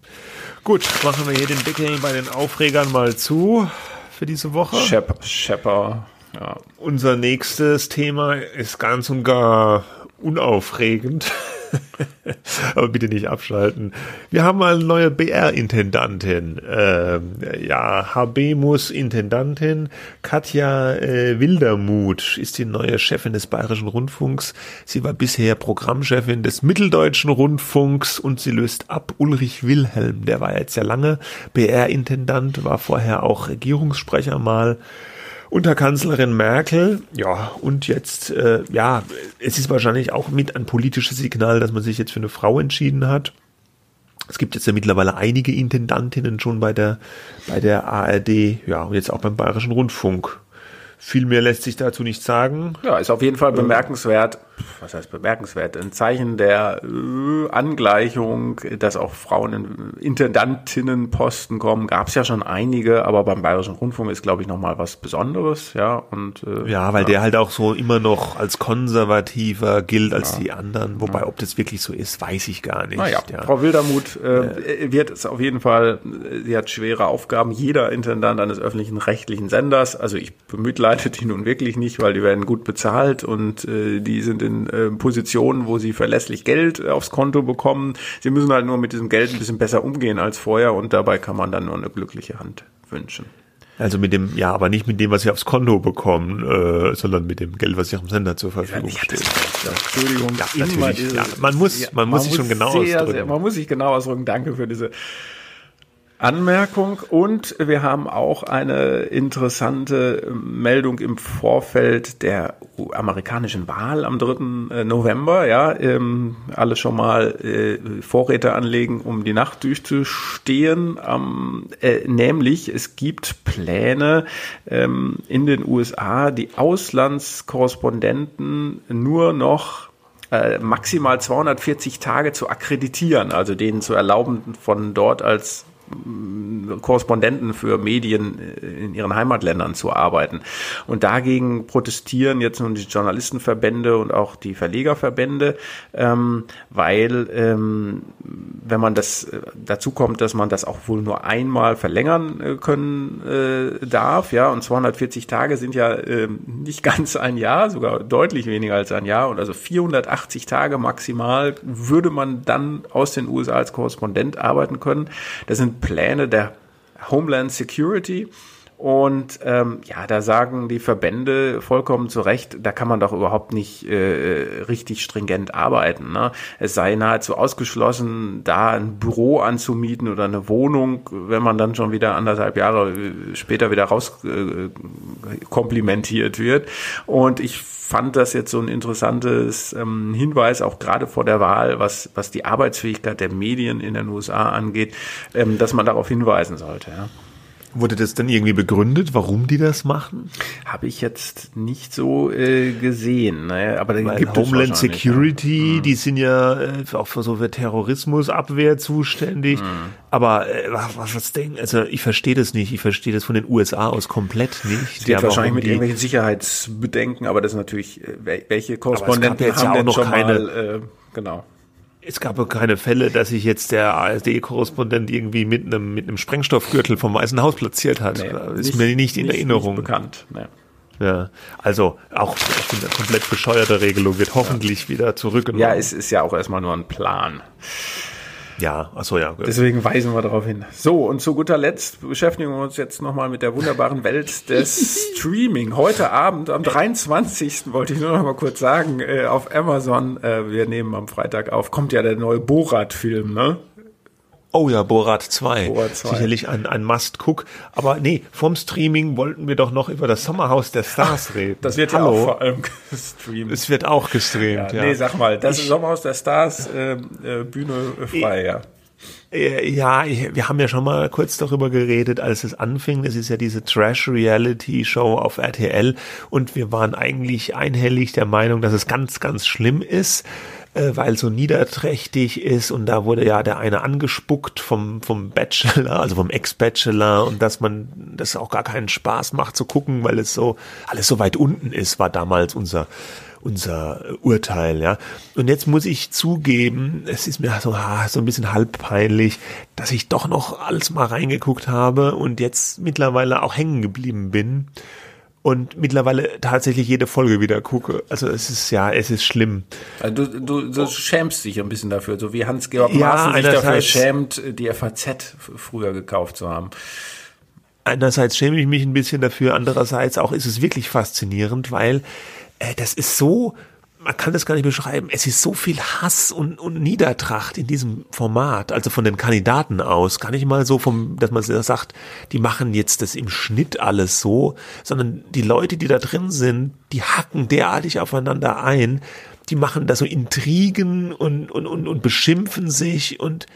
Gut, machen wir hier den Deckel bei den Aufregern mal zu für diese Woche. Shep Shepper. Ja. Unser nächstes Thema ist ganz und gar unaufregend. Aber bitte nicht abschalten. Wir haben mal eine neue BR-Intendantin. Ähm, ja, Habemus-Intendantin. Katja äh, Wildermuth ist die neue Chefin des Bayerischen Rundfunks. Sie war bisher Programmchefin des Mitteldeutschen Rundfunks und sie löst ab Ulrich Wilhelm. Der war jetzt sehr lange BR-Intendant, war vorher auch Regierungssprecher mal unter Kanzlerin Merkel. Ja, und jetzt, äh, ja, es ist wahrscheinlich auch mit ein politisches Signal, dass man sich jetzt für eine Frau entschieden hat. Es gibt jetzt ja mittlerweile einige Intendantinnen schon bei der, bei der ARD, ja, und jetzt auch beim Bayerischen Rundfunk. Viel mehr lässt sich dazu nicht sagen. Ja, ist auf jeden Fall bemerkenswert, was heißt bemerkenswert, ein Zeichen der äh, Angleichung, dass auch Frauen in Intendantinnenposten kommen. Gab es ja schon einige, aber beim Bayerischen Rundfunk ist, glaube ich, nochmal was Besonderes, ja. Und, äh, ja, weil ja. der halt auch so immer noch als konservativer gilt als ja. die anderen. Wobei, ob das wirklich so ist, weiß ich gar nicht. Naja, ja. Frau Wildermuth äh, wird es auf jeden Fall, sie hat schwere Aufgaben. Jeder Intendant eines öffentlichen rechtlichen Senders, also ich bemitleide die nun wirklich nicht, weil die werden gut bezahlt und äh, die sind in in äh, Positionen, wo sie verlässlich Geld äh, aufs Konto bekommen. Sie müssen halt nur mit diesem Geld ein bisschen besser umgehen als vorher und dabei kann man dann nur eine glückliche Hand wünschen. Also mit dem, ja, aber nicht mit dem, was sie aufs Konto bekommen, äh, sondern mit dem Geld, was ihrem Sender zur Verfügung ja, steht. Ja, Entschuldigung, ja, natürlich. Ja, man muss, man, man muss sich schon genau sehr, ausdrücken. Sehr, man muss sich genau ausdrücken. Danke für diese Anmerkung und wir haben auch eine interessante Meldung im Vorfeld der amerikanischen Wahl am 3. Äh, November. Ja, ähm, alle schon mal äh, Vorräte anlegen, um die Nacht durchzustehen. Ähm, äh, nämlich, es gibt Pläne ähm, in den USA, die Auslandskorrespondenten nur noch äh, maximal 240 Tage zu akkreditieren, also denen zu erlauben, von dort als Korrespondenten für Medien in ihren Heimatländern zu arbeiten. Und dagegen protestieren jetzt nun die Journalistenverbände und auch die Verlegerverbände, ähm, weil ähm, wenn man das äh, dazu kommt, dass man das auch wohl nur einmal verlängern äh, können äh, darf, ja, und 240 Tage sind ja äh, nicht ganz ein Jahr, sogar deutlich weniger als ein Jahr, und also 480 Tage maximal würde man dann aus den USA als Korrespondent arbeiten können. Das sind Pläne der Homeland Security. Und ähm, ja, da sagen die Verbände vollkommen zu Recht, da kann man doch überhaupt nicht äh, richtig stringent arbeiten. Ne? Es sei nahezu ausgeschlossen, da ein Büro anzumieten oder eine Wohnung, wenn man dann schon wieder anderthalb Jahre äh, später wieder raus äh, komplimentiert wird. Und ich fand das jetzt so ein interessantes ähm, Hinweis, auch gerade vor der Wahl, was, was die Arbeitsfähigkeit der Medien in den USA angeht, ähm, dass man darauf hinweisen sollte. Ja. Wurde das dann irgendwie begründet, warum die das machen? Habe ich jetzt nicht so äh, gesehen. Ne? Aber da Weil gibt Homeland es wahrscheinlich, Security, die sind ja äh, auch für so für Terrorismusabwehr zuständig. Aber äh, was, was denken? Also ich verstehe das nicht. Ich verstehe das von den USA aus komplett nicht. Ja, Ja, wahrscheinlich mit die- irgendwelchen Sicherheitsbedenken, aber das ist natürlich, äh, wel- welche gab Korrespondenten jetzt ja haben auch denn noch schon keine- mal, äh, genau. Es gab ja keine Fälle, dass sich jetzt der AfD-Korrespondent irgendwie mit einem mit einem Sprengstoffgürtel vom Weißen Haus platziert hat. Nee, ist mir nicht in Erinnerung. Nicht bekannt. Nee. Ja, also auch ich finde, eine komplett bescheuerte Regelung wird hoffentlich wieder zurückgenommen. Ja, es ist ja auch erstmal nur ein Plan. Ja, achso, ja. Deswegen weisen wir darauf hin. So, und zu guter Letzt beschäftigen wir uns jetzt nochmal mit der wunderbaren Welt des Streaming. Heute Abend, am 23. wollte ich nur noch mal kurz sagen, äh, auf Amazon, äh, wir nehmen am Freitag auf, kommt ja der neue Borat-Film, ne? Oh ja, Borat 2. Borat 2. Sicherlich ein, ein Must-Cook. Aber nee, vom Streaming wollten wir doch noch über das Sommerhaus der Stars reden. Das wird Hallo. ja auch vor allem gestreamt. Es wird auch gestreamt, ja. Nee, sag mal, das ist Sommerhaus der Stars, äh, äh, Bühne äh, frei, ja. Äh, Ja, ich, wir haben ja schon mal kurz darüber geredet, als es anfing. Es ist ja diese Trash-Reality-Show auf RTL und wir waren eigentlich einhellig der Meinung, dass es ganz, ganz schlimm ist, äh, weil so niederträchtig ist und da wurde ja der eine angespuckt vom, vom Bachelor, also vom Ex-Bachelor und dass man das auch gar keinen Spaß macht zu gucken, weil es so alles so weit unten ist, war damals unser unser Urteil, ja. Und jetzt muss ich zugeben, es ist mir so, ah, so ein bisschen halb peinlich, dass ich doch noch alles mal reingeguckt habe und jetzt mittlerweile auch hängen geblieben bin und mittlerweile tatsächlich jede Folge wieder gucke. Also es ist ja, es ist schlimm. Also du, du, du schämst dich ein bisschen dafür, so wie Hans-Georg Ja, Maaßen sich dafür schämt, die FAZ früher gekauft zu haben. Einerseits schäme ich mich ein bisschen dafür, andererseits auch ist es wirklich faszinierend, weil äh, das ist so, man kann das gar nicht beschreiben, es ist so viel Hass und, und Niedertracht in diesem Format, also von den Kandidaten aus, gar nicht mal so vom, dass man sagt, die machen jetzt das im Schnitt alles so, sondern die Leute, die da drin sind, die hacken derartig aufeinander ein, die machen da so Intrigen und, und, und, und beschimpfen sich und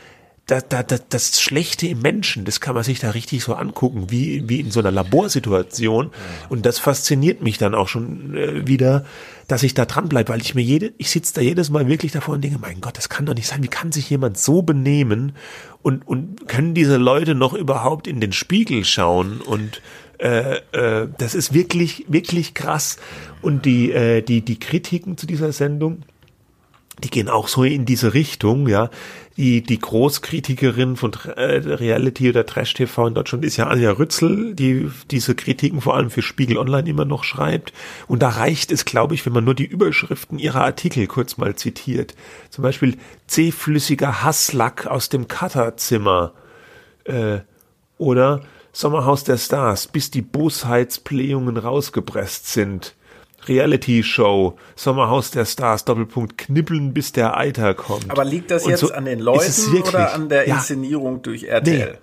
da, da, da, das Schlechte im Menschen, das kann man sich da richtig so angucken, wie, wie in so einer Laborsituation. Und das fasziniert mich dann auch schon äh, wieder, dass ich da dran bleibe, weil ich mir jede, ich sitze da jedes Mal wirklich davor und denke, mein Gott, das kann doch nicht sein. Wie kann sich jemand so benehmen? Und, und können diese Leute noch überhaupt in den Spiegel schauen? Und äh, äh, das ist wirklich, wirklich krass. Und die, äh, die, die Kritiken zu dieser Sendung, die gehen auch so in diese Richtung, ja. Die, die Großkritikerin von äh, Reality oder Trash TV in Deutschland ist ja Anja Rützel, die diese Kritiken vor allem für Spiegel Online immer noch schreibt. Und da reicht es, glaube ich, wenn man nur die Überschriften ihrer Artikel kurz mal zitiert. Zum Beispiel zähflüssiger Hasslack aus dem Cutterzimmer. Äh, oder Sommerhaus der Stars, bis die Bosheitsplähungen rausgepresst sind. Reality Show, Sommerhaus der Stars, Doppelpunkt, knibbeln bis der Eiter kommt. Aber liegt das Und jetzt so an den Leuten oder an der Ja. Inszenierung durch RTL?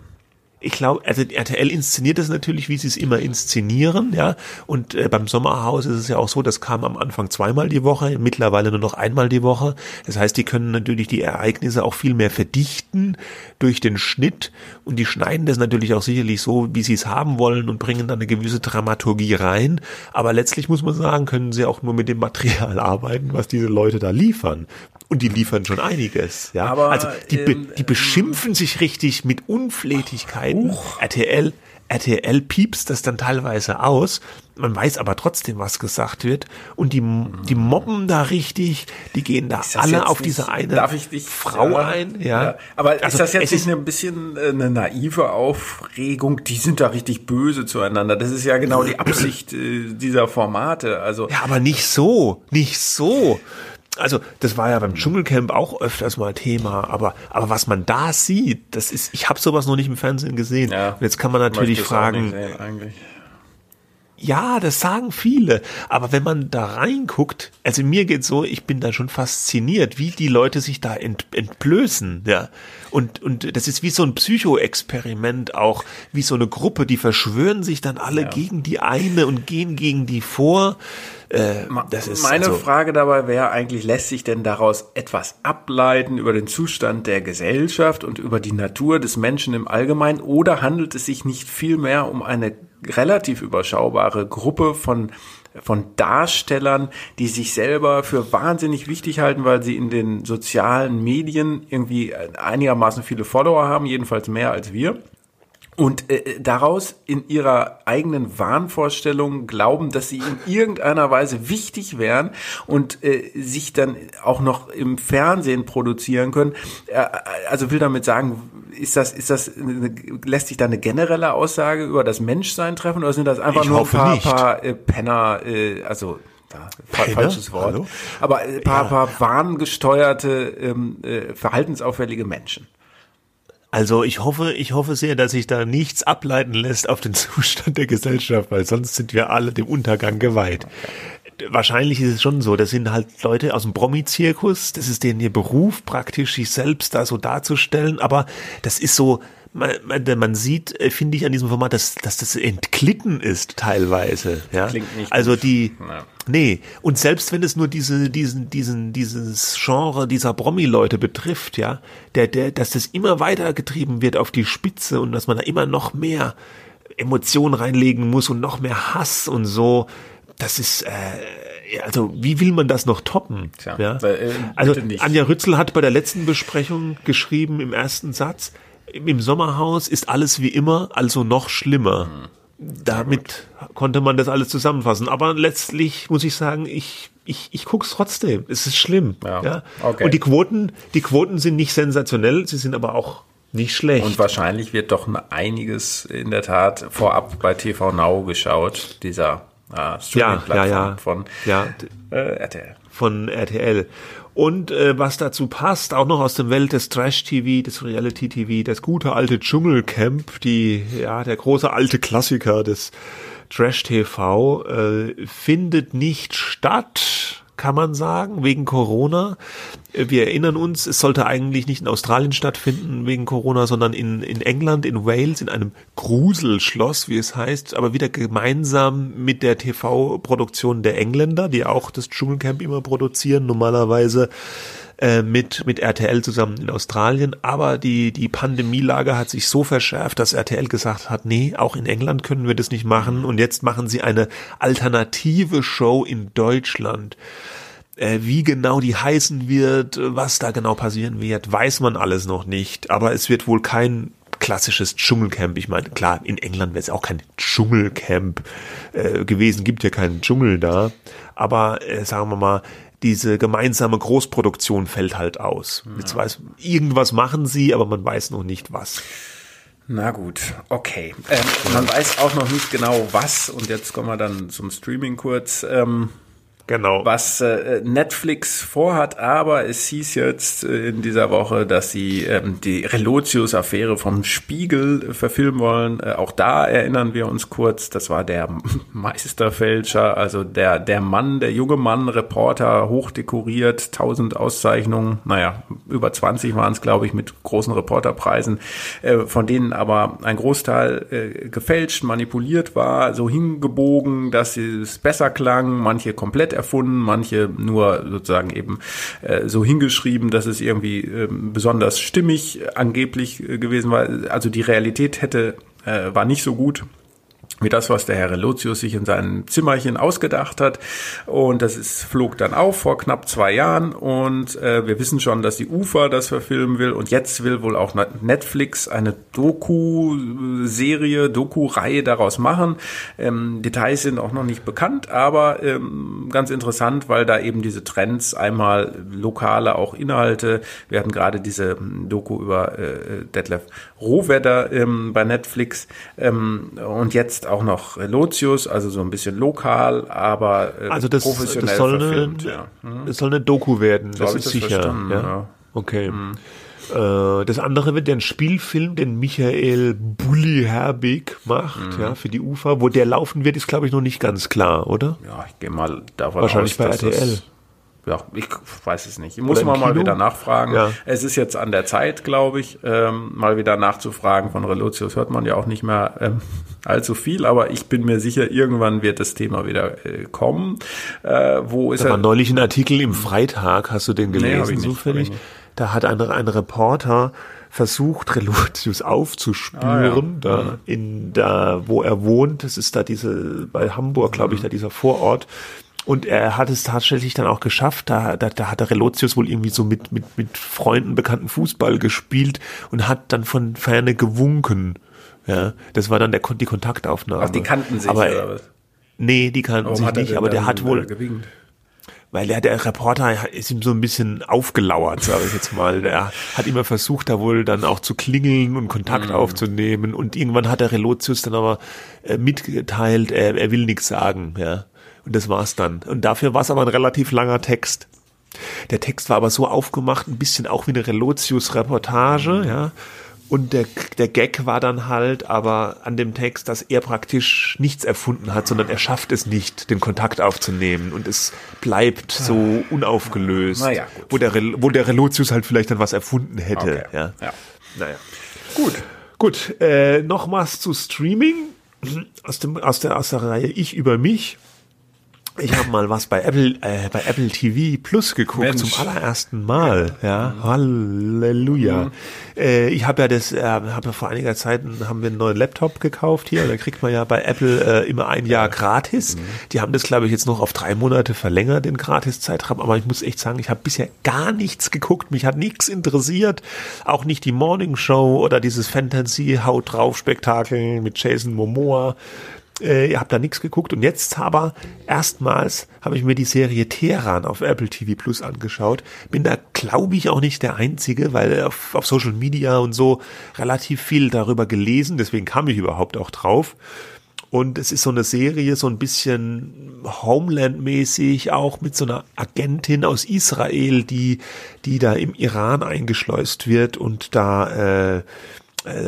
Ich glaube, also RTL inszeniert das natürlich, wie sie es immer inszenieren, ja. Und äh, beim Sommerhaus ist es ja auch so, das kam am Anfang zweimal die Woche, mittlerweile nur noch einmal die Woche. Das heißt, die können natürlich die Ereignisse auch viel mehr verdichten durch den Schnitt und die schneiden das natürlich auch sicherlich so, wie sie es haben wollen und bringen dann eine gewisse Dramaturgie rein. Aber letztlich muss man sagen, können sie auch nur mit dem Material arbeiten, was diese Leute da liefern. Und die liefern schon einiges, ja. Aber, also die, ähm, die beschimpfen sich richtig mit Unflätigkeiten. RTL, RTL piepst das dann teilweise aus. Man weiß aber trotzdem, was gesagt wird. Und die, die mobben da richtig. Die gehen da alle auf nicht- diese eine darf ich dich, Frau ja, ein. Ja. Aber Also ist das jetzt nicht ein bisschen äh, eine naive Aufregung? Die sind da richtig böse zueinander. Das ist ja genau die Absicht äh, dieser Formate. Also Ja, aber nicht so, nicht so. Also, das war ja beim Dschungelcamp auch öfters mal Thema, aber, aber was man da sieht, das ist, ich habe sowas noch nicht im Fernsehen gesehen. ja, Und jetzt kann man natürlich fragen, ja, das sagen viele, aber wenn man da reinguckt, also mir geht's so, ich bin da schon fasziniert, wie die Leute sich da ent, entblößen, ja. Und, und das ist wie so ein Psychoexperiment auch, wie so eine Gruppe, die verschwören sich dann alle Ja. gegen die eine und gehen gegen die vor. Äh, das ist Meine also, Frage dabei wäre eigentlich, lässt sich denn daraus etwas ableiten über den Zustand der Gesellschaft und über die Natur des Menschen im Allgemeinen? Oder handelt es sich nicht vielmehr um eine relativ überschaubare Gruppe von von Darstellern, die sich selber für wahnsinnig wichtig halten, weil sie in den sozialen Medien irgendwie einigermaßen viele Follower haben, jedenfalls mehr als wir und äh, daraus in ihrer eigenen Wahnvorstellung glauben, dass sie in irgendeiner Weise wichtig wären und äh, sich dann auch noch im Fernsehen produzieren können. Äh, also will damit sagen, ist das, ist das, lässt sich da eine generelle Aussage über das Menschsein treffen oder sind das einfach Ich nur ein paar, paar äh, Penner, äh, also Penner? falsches Wort, Hallo? aber ein paar, Ja. paar wahngesteuerte, ähm, äh, verhaltensauffällige Menschen. Also ich hoffe, ich hoffe sehr, dass sich da nichts ableiten lässt auf den Zustand der Gesellschaft, weil sonst sind wir alle dem Untergang geweiht. Wahrscheinlich ist es schon so, das sind halt Leute aus dem Promi-Zirkus, das ist denen ihr Beruf, praktisch sich selbst da so darzustellen, aber das ist so, man, man, sieht, äh, finde ich an diesem Format, dass, dass das entglitten ist teilweise. Ja? Klingt nicht also die, Ja. Nee, und selbst wenn es nur diese, diesen, diesen, dieses Genre dieser Promi-Leute betrifft, ja, der, der, dass das immer weiter getrieben wird auf die Spitze und dass man da immer noch mehr Emotionen reinlegen muss und noch mehr Hass und so, das ist, äh, also wie will man das noch toppen? Tja, ja? äh, äh, also. Anja Rützel hat bei der letzten Besprechung geschrieben im ersten Satz, im Sommerhaus ist alles wie immer, also noch schlimmer. Hm. Damit konnte man das alles zusammenfassen. Aber letztlich muss ich sagen, ich, ich, ich guck's trotzdem. Es ist schlimm. Ja, Ja. okay. Und die Quoten, die Quoten sind nicht sensationell, sie sind aber auch nicht schlecht. Und wahrscheinlich wird doch einiges in der Tat vorab bei TV Now geschaut, dieser äh, ja, Streaming-Plattform ja, ja. von ja, äh, RTL. von RTL. Und äh, was dazu passt, auch noch aus der Welt des Trash-TV, des Reality-TV, das gute alte Dschungelcamp, die ja der große alte Klassiker des Trash-TV, äh, findet nicht statt, kann man sagen, wegen Corona. Wir erinnern uns, es sollte eigentlich nicht in Australien stattfinden wegen Corona, sondern in, in England, in Wales, in einem Gruselschloss, wie es heißt, aber wieder gemeinsam mit der TV-Produktion der Engländer, die auch das Dschungelcamp immer produzieren, normalerweise äh, mit, mit RTL zusammen in Australien. Aber die, die Pandemielage hat sich so verschärft, dass RTL gesagt hat, nee, auch in England können wir das nicht machen. Und jetzt machen sie eine alternative Show in Deutschland. Äh, wie genau die heißen wird, was da genau passieren wird, weiß man alles noch nicht. Aber es wird wohl kein klassisches Dschungelcamp. Ich meine, klar, in England wäre es auch kein Dschungelcamp äh, gewesen, gibt ja keinen Dschungel da. Aber äh, sagen wir mal, diese gemeinsame Großproduktion fällt halt aus. Jetzt weiß, irgendwas machen sie, aber man weiß noch nicht was. Na gut, okay. Ähm, man weiß auch noch nicht genau was, und jetzt kommen wir dann zum Streaming kurz, ähm, Genau. was äh, Netflix vorhat, aber es hieß jetzt äh, in dieser Woche, dass sie ähm, die Relotius-Affäre vom Spiegel äh, verfilmen wollen. Äh, auch da erinnern wir uns kurz, das war der Meisterfälscher, also der, der Mann, der junge Mann, Reporter, hochdekoriert, tausend Auszeichnungen, naja, über 20 waren es, glaube ich, mit großen Reporterpreisen, äh, von denen aber ein Großteil äh, gefälscht, manipuliert war, so hingebogen, dass es besser klang, manche komplett erfunden, manche nur sozusagen eben äh, so hingeschrieben, dass es irgendwie äh, besonders stimmig angeblich äh, gewesen war. Also die Realität hätte, äh, war nicht so gut wie das, was der Herr Relotius sich in seinem Zimmerchen ausgedacht hat. Und das ist, flog dann auf vor knapp zwei Jahren. Und äh, wir wissen schon, dass die UFA das verfilmen will. Und jetzt will wohl auch Netflix eine Doku-Serie, Doku-Reihe daraus machen. Ähm, Details sind auch noch nicht bekannt, aber ähm, ganz interessant, weil da eben diese Trends einmal lokale auch Inhalte. Wir hatten gerade diese ähm, Doku über äh, Detlef Rohwedder ähm, bei Netflix ähm, und jetzt auch noch Lotius, also so ein bisschen lokal, aber äh, Also das, professionell das soll, eine, verfilmt. Ja. Hm. das soll eine Doku werden, So das ist das sicher. ja? ja. Okay. Äh, das andere wird der ein Spielfilm, den Michael Bulli Herbig macht, Mhm. ja, für die UFA. Wo der laufen wird, ist glaube ich noch nicht ganz klar, oder? ja, ich gehe mal davon Wahrscheinlich aus, bei RTL. Das, ja, ich weiß es nicht. Ich muss Oder im mal, Kino? wieder nachfragen. Ja. Es ist jetzt an der Zeit, glaube ich, ähm, mal wieder nachzufragen. Von Relotius hört man ja auch nicht mehr. Ähm, allzu viel, aber ich bin mir sicher, irgendwann wird das Thema wieder äh, kommen. Äh, wo ist da war neulich ein Artikel im Freitag, hast du den gelesen nee, zufällig? Da hat ein, ein Reporter versucht, Relotius aufzuspüren, ah, ja. da mhm. in da, wo er wohnt. Das ist da diese, bei Hamburg, glaube ich, mhm. da dieser Vorort. Und er hat es tatsächlich dann auch geschafft. Da, da, da hat der Relotius wohl irgendwie so mit, mit, mit Freunden bekannten Fußball gespielt und hat dann von Ferne gewunken. Ja, das war dann der, die Kontaktaufnahme. Ach, die kannten sich, aber, oder was? Nee, die kannten Warum sich nicht, aber der hat wohl, gewinkt? weil der, der Reporter ist ihm so ein bisschen aufgelauert, sage ich jetzt mal. Der hat immer versucht, da wohl dann auch zu klingeln und Kontakt mhm. aufzunehmen. Und irgendwann hat der Relotius dann aber äh, mitgeteilt, er, er will nichts sagen, ja. Und das war's dann. Und dafür war es aber ein relativ langer Text. Der Text war aber so aufgemacht, ein bisschen auch wie eine Relotius-Reportage, ja. Und der, der Gag war dann halt aber an dem Text, dass er praktisch nichts erfunden hat, sondern er schafft es nicht, den Kontakt aufzunehmen. Und es bleibt so unaufgelöst. Naja, gut. Wo der, wo der Relotius halt vielleicht dann was erfunden hätte. Okay. Ja. ja. Naja. Gut. Gut. Äh, Nochmals zu Streaming aus, dem, aus, der, aus der Reihe Ich über mich. Ich habe mal was bei Apple äh, bei Apple TV Plus geguckt Mensch. zum allerersten Mal. Ja, Halleluja. Mhm. Äh, ich habe ja das, äh, habe ja vor einiger Zeit haben wir einen neuen Laptop gekauft hier. Da kriegt man ja bei Apple äh, immer ein Jahr gratis. Mhm. Die haben das, glaube ich, jetzt noch auf drei Monate verlängert den Gratiszeitraum. Aber ich muss echt sagen, ich habe bisher gar nichts geguckt. Mich hat nichts interessiert. Auch nicht die Morning Show oder dieses Fantasy Haut drauf Spektakel mit Jason Momoa. Äh, ihr habt da nichts geguckt und jetzt aber erstmals habe ich mir die Serie Teheran auf Apple TV Plus angeschaut. Bin da, glaube ich, auch nicht der Einzige, weil auf, auf Social Media und so relativ viel darüber gelesen, deswegen kam ich überhaupt auch drauf. Und es ist so eine Serie, so ein bisschen Homeland-mäßig, auch mit so einer Agentin aus Israel, die, die da im Iran eingeschleust wird und da äh,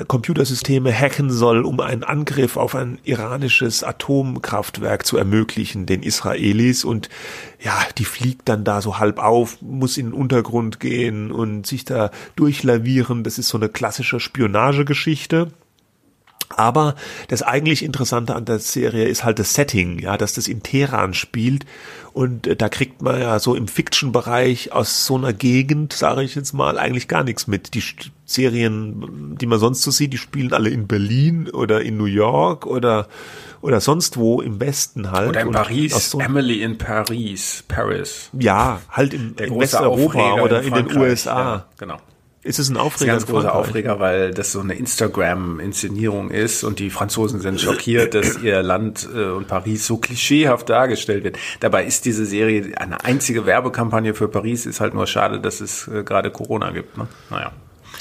Computersysteme hacken soll, um einen Angriff auf ein iranisches Atomkraftwerk zu ermöglichen, den Israelis. Und ja, die fliegt dann da so halb auf, muss in den Untergrund gehen und sich da durchlavieren. Das ist so eine klassische Spionagegeschichte. Aber das eigentlich Interessante an der Serie ist halt das Setting, ja, dass das in Teheran spielt und äh, da kriegt man ja so im Fiction-Bereich aus so einer Gegend, sage ich jetzt mal, eigentlich gar nichts mit. Die Serien, die man sonst so sieht, die spielen alle in Berlin oder in New York oder oder sonst wo im Westen halt. Oder in Paris, so Emily in Paris, Paris. Ja, halt in, in Westeuropa oder in, in den USA. Ja, genau. Ist es ein Aufreger? Das ist ein ganz großer Aufreger, weil das so eine Instagram-Inszenierung ist und die Franzosen sind schockiert, dass ihr Land äh, und Paris so klischeehaft dargestellt wird. Dabei ist diese Serie eine einzige Werbekampagne für Paris. Ist halt nur schade, dass es äh, gerade Corona gibt. Ne? Naja.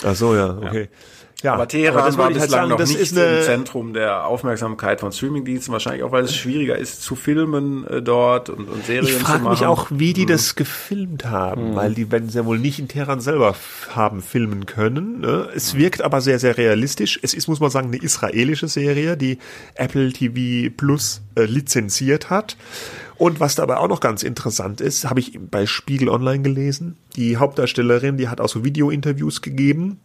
Ach so, ja, okay. Ja. Ja, aber Teheran aber war halt bislang sagen, noch nicht im Zentrum der Aufmerksamkeit von Streamingdiensten, wahrscheinlich auch, weil es schwieriger ist zu filmen äh, dort und, und Serien ich zu machen. Ich frage mich auch, wie die hm. das gefilmt haben, hm. weil die werden es ja wohl nicht in Teheran selber haben filmen können. Ne? Es hm. wirkt aber sehr, sehr realistisch. Es ist, muss man sagen, eine israelische Serie, die Apple TV Plus äh, lizenziert hat. Und was dabei auch noch ganz interessant ist, habe ich bei Spiegel Online gelesen. Die Hauptdarstellerin, die hat auch so Video-Interviews gegeben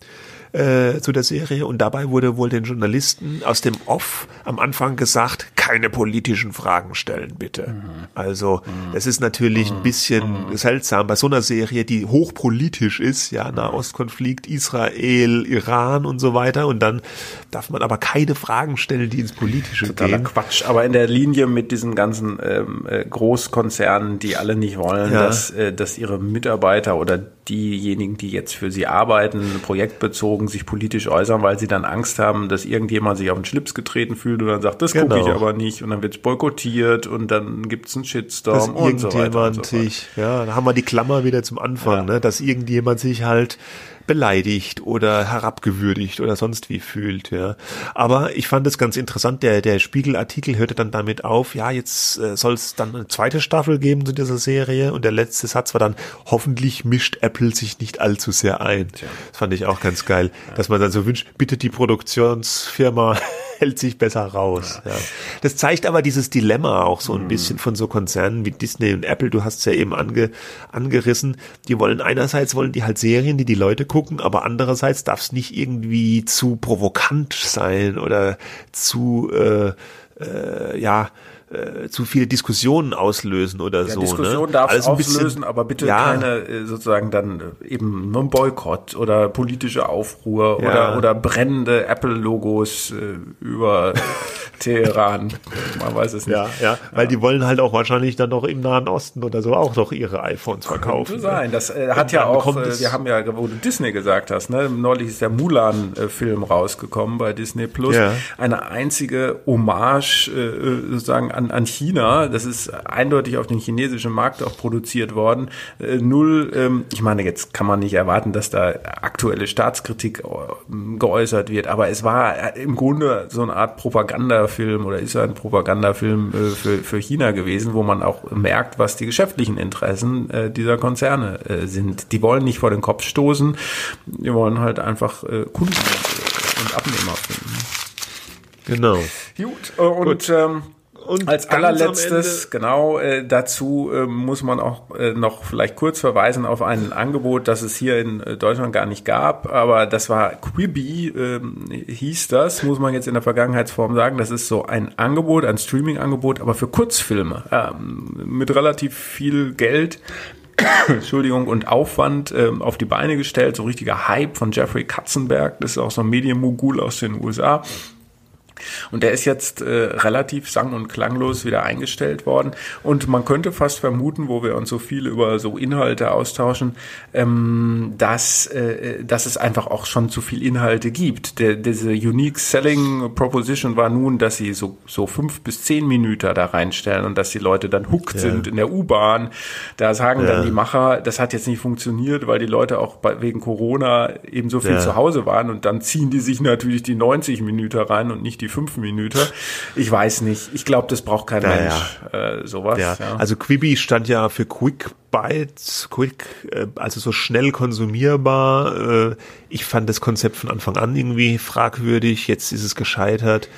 äh, zu der Serie und dabei wurde wohl den Journalisten aus dem Off am Anfang gesagt, keine politischen Fragen stellen, bitte. Mhm. Also mhm. es ist natürlich mhm. ein bisschen mhm. seltsam bei so einer Serie, die hochpolitisch ist, ja, Nahostkonflikt, Israel, Iran und so weiter und dann darf man aber keine Fragen stellen, die ins Politische Totaler gehen. Quatsch, aber in der Linie mit diesen ganzen ähm, äh, Großkonzernen, die alle nicht wollen, ja. dass, äh, dass ihre Mitarbeiter oder diejenigen, die jetzt für sie arbeiten, projektbezogen sich politisch äußern, weil sie dann Angst haben, dass irgendjemand sich auf den Schlips getreten fühlt und dann sagt, das genau. gucke ich aber nicht und dann wird es boykottiert und dann gibt es einen Shitstorm dass und so weiter. Und so sich, ja, da haben wir die Klammer wieder zum Anfang, ja. ne, dass irgendjemand sich halt beleidigt oder herabgewürdigt oder sonst wie fühlt, ja. Aber ich fand es ganz interessant, der, der Spiegelartikel hörte dann damit auf, ja, jetzt äh, soll es dann eine zweite Staffel geben zu dieser Serie und der letzte Satz war dann, hoffentlich mischt Apple sich nicht allzu sehr ein. Tja. Das fand ich auch ganz geil, ja. dass man dann so wünscht, bitte die Produktionsfirma hält sich besser raus. Ja. Das zeigt aber dieses Dilemma auch so ein mhm. bisschen von so Konzernen wie Disney und Apple. Du hast es ja eben ange, angerissen. Die wollen einerseits wollen die halt Serien, die die Leute gucken, aber andererseits darf es nicht irgendwie zu provokant sein oder zu äh, äh, ja äh, zu viele Diskussionen auslösen oder ja, so. Diskussion ne? darf es auslösen, bisschen, aber bitte ja. keine äh, sozusagen dann äh, eben nur ein Boykott oder politische Aufruhr ja. oder, oder brennende Apple-Logos äh, über Teheran. Man weiß es nicht. Ja, ja, weil die wollen halt auch wahrscheinlich dann noch im Nahen Osten oder so auch noch ihre iPhones verkaufen. Könnte sein. Das äh, hat ja auch, äh, wir haben ja, wo du Disney gesagt hast, ne, neulich ist der Mulan-Film rausgekommen bei Disney Plus. Eine einzige Hommage sozusagen an, an China. Das ist eindeutig auf den chinesischen Markt auch produziert worden. Äh, null, ähm, ich meine, jetzt kann man nicht erwarten, dass da aktuelle Staatskritik äh, geäußert wird, aber es war im Grunde so eine Art Propaganda Propagandafilm oder ist ein Propagandafilm äh, für, für China gewesen, wo man auch merkt, was die geschäftlichen Interessen äh, dieser Konzerne äh, sind. Die wollen nicht vor den Kopf stoßen, die wollen halt einfach äh, Kunden und Abnehmer finden. Genau. Gut, äh, und Gut. Ähm, und als allerletztes, genau, äh, dazu äh, muss man auch äh, noch vielleicht kurz verweisen auf ein Angebot, das es hier in äh, Deutschland gar nicht gab, aber das war Quibi, äh, hieß das, muss man jetzt in der Vergangenheitsform sagen. Das ist so ein Angebot, ein Streaming-Angebot, aber für Kurzfilme ähm, mit relativ viel Geld. Entschuldigung, und Aufwand ähm, auf die Beine gestellt, so richtiger Hype von Jeffrey Katzenberg, das ist auch so ein Medienmogul aus den USA. Und der ist jetzt äh, relativ sang- und klanglos wieder eingestellt worden. Und man könnte fast vermuten, wo wir uns so viel über so Inhalte austauschen, ähm, dass, äh, dass es einfach auch schon zu viel Inhalte gibt. Der, diese Unique Selling Proposition war nun, dass sie so, so fünf bis zehn Minuten da reinstellen und dass die Leute dann hooked ja. sind in der U-Bahn. Da sagen ja. dann die Macher, das hat jetzt nicht funktioniert, weil die Leute auch bei, wegen Corona eben so viel ja. zu Hause waren und dann ziehen die sich natürlich die 90 Minuten rein und nicht die die fünf Minuten. Ich weiß nicht. Ich glaube, das braucht kein ja, Mensch. Äh, sowas. Ja. ja. Also Quibi stand ja für Quick Bites, Quick, äh, also so schnell konsumierbar. Äh, ich fand das Konzept von Anfang an irgendwie fragwürdig. Jetzt ist es gescheitert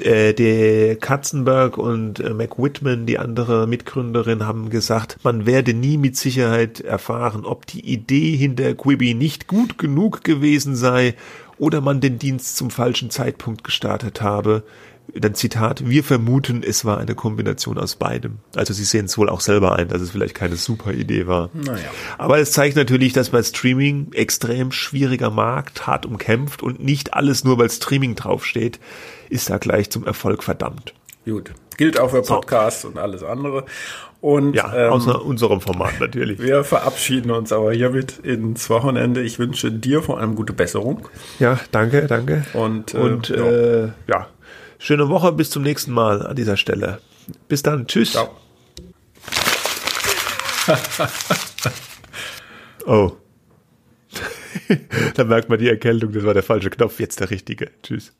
äh, der Katzenberg und äh, Mac Whitman, die andere Mitgründerin, haben gesagt, man werde nie mit Sicherheit erfahren, ob die Idee hinter Quibi nicht gut genug gewesen sei oder man den Dienst zum falschen Zeitpunkt gestartet habe. Dann Zitat, wir vermuten, es war eine Kombination aus beidem. Also sie sehen es wohl auch selber ein, dass es vielleicht keine super Idee war. Naja. Aber es zeigt natürlich, dass bei Streaming extrem schwieriger Markt, hart umkämpft und nicht alles nur, weil Streaming draufsteht, ist da gleich zum Erfolg verdammt. Gut. Gilt auch für Podcasts so. und alles andere. Und, ja, ähm, außer unserem Format natürlich. Wir verabschieden uns aber hiermit ins Wochenende. Ich wünsche dir vor allem gute Besserung. Ja, danke, danke. Und, äh, und ja. Äh, ja, schöne Woche, bis zum nächsten Mal an dieser Stelle. Bis dann, tschüss. Ciao. oh. da merkt man die Erkältung, das war der falsche Knopf, jetzt der richtige. Tschüss.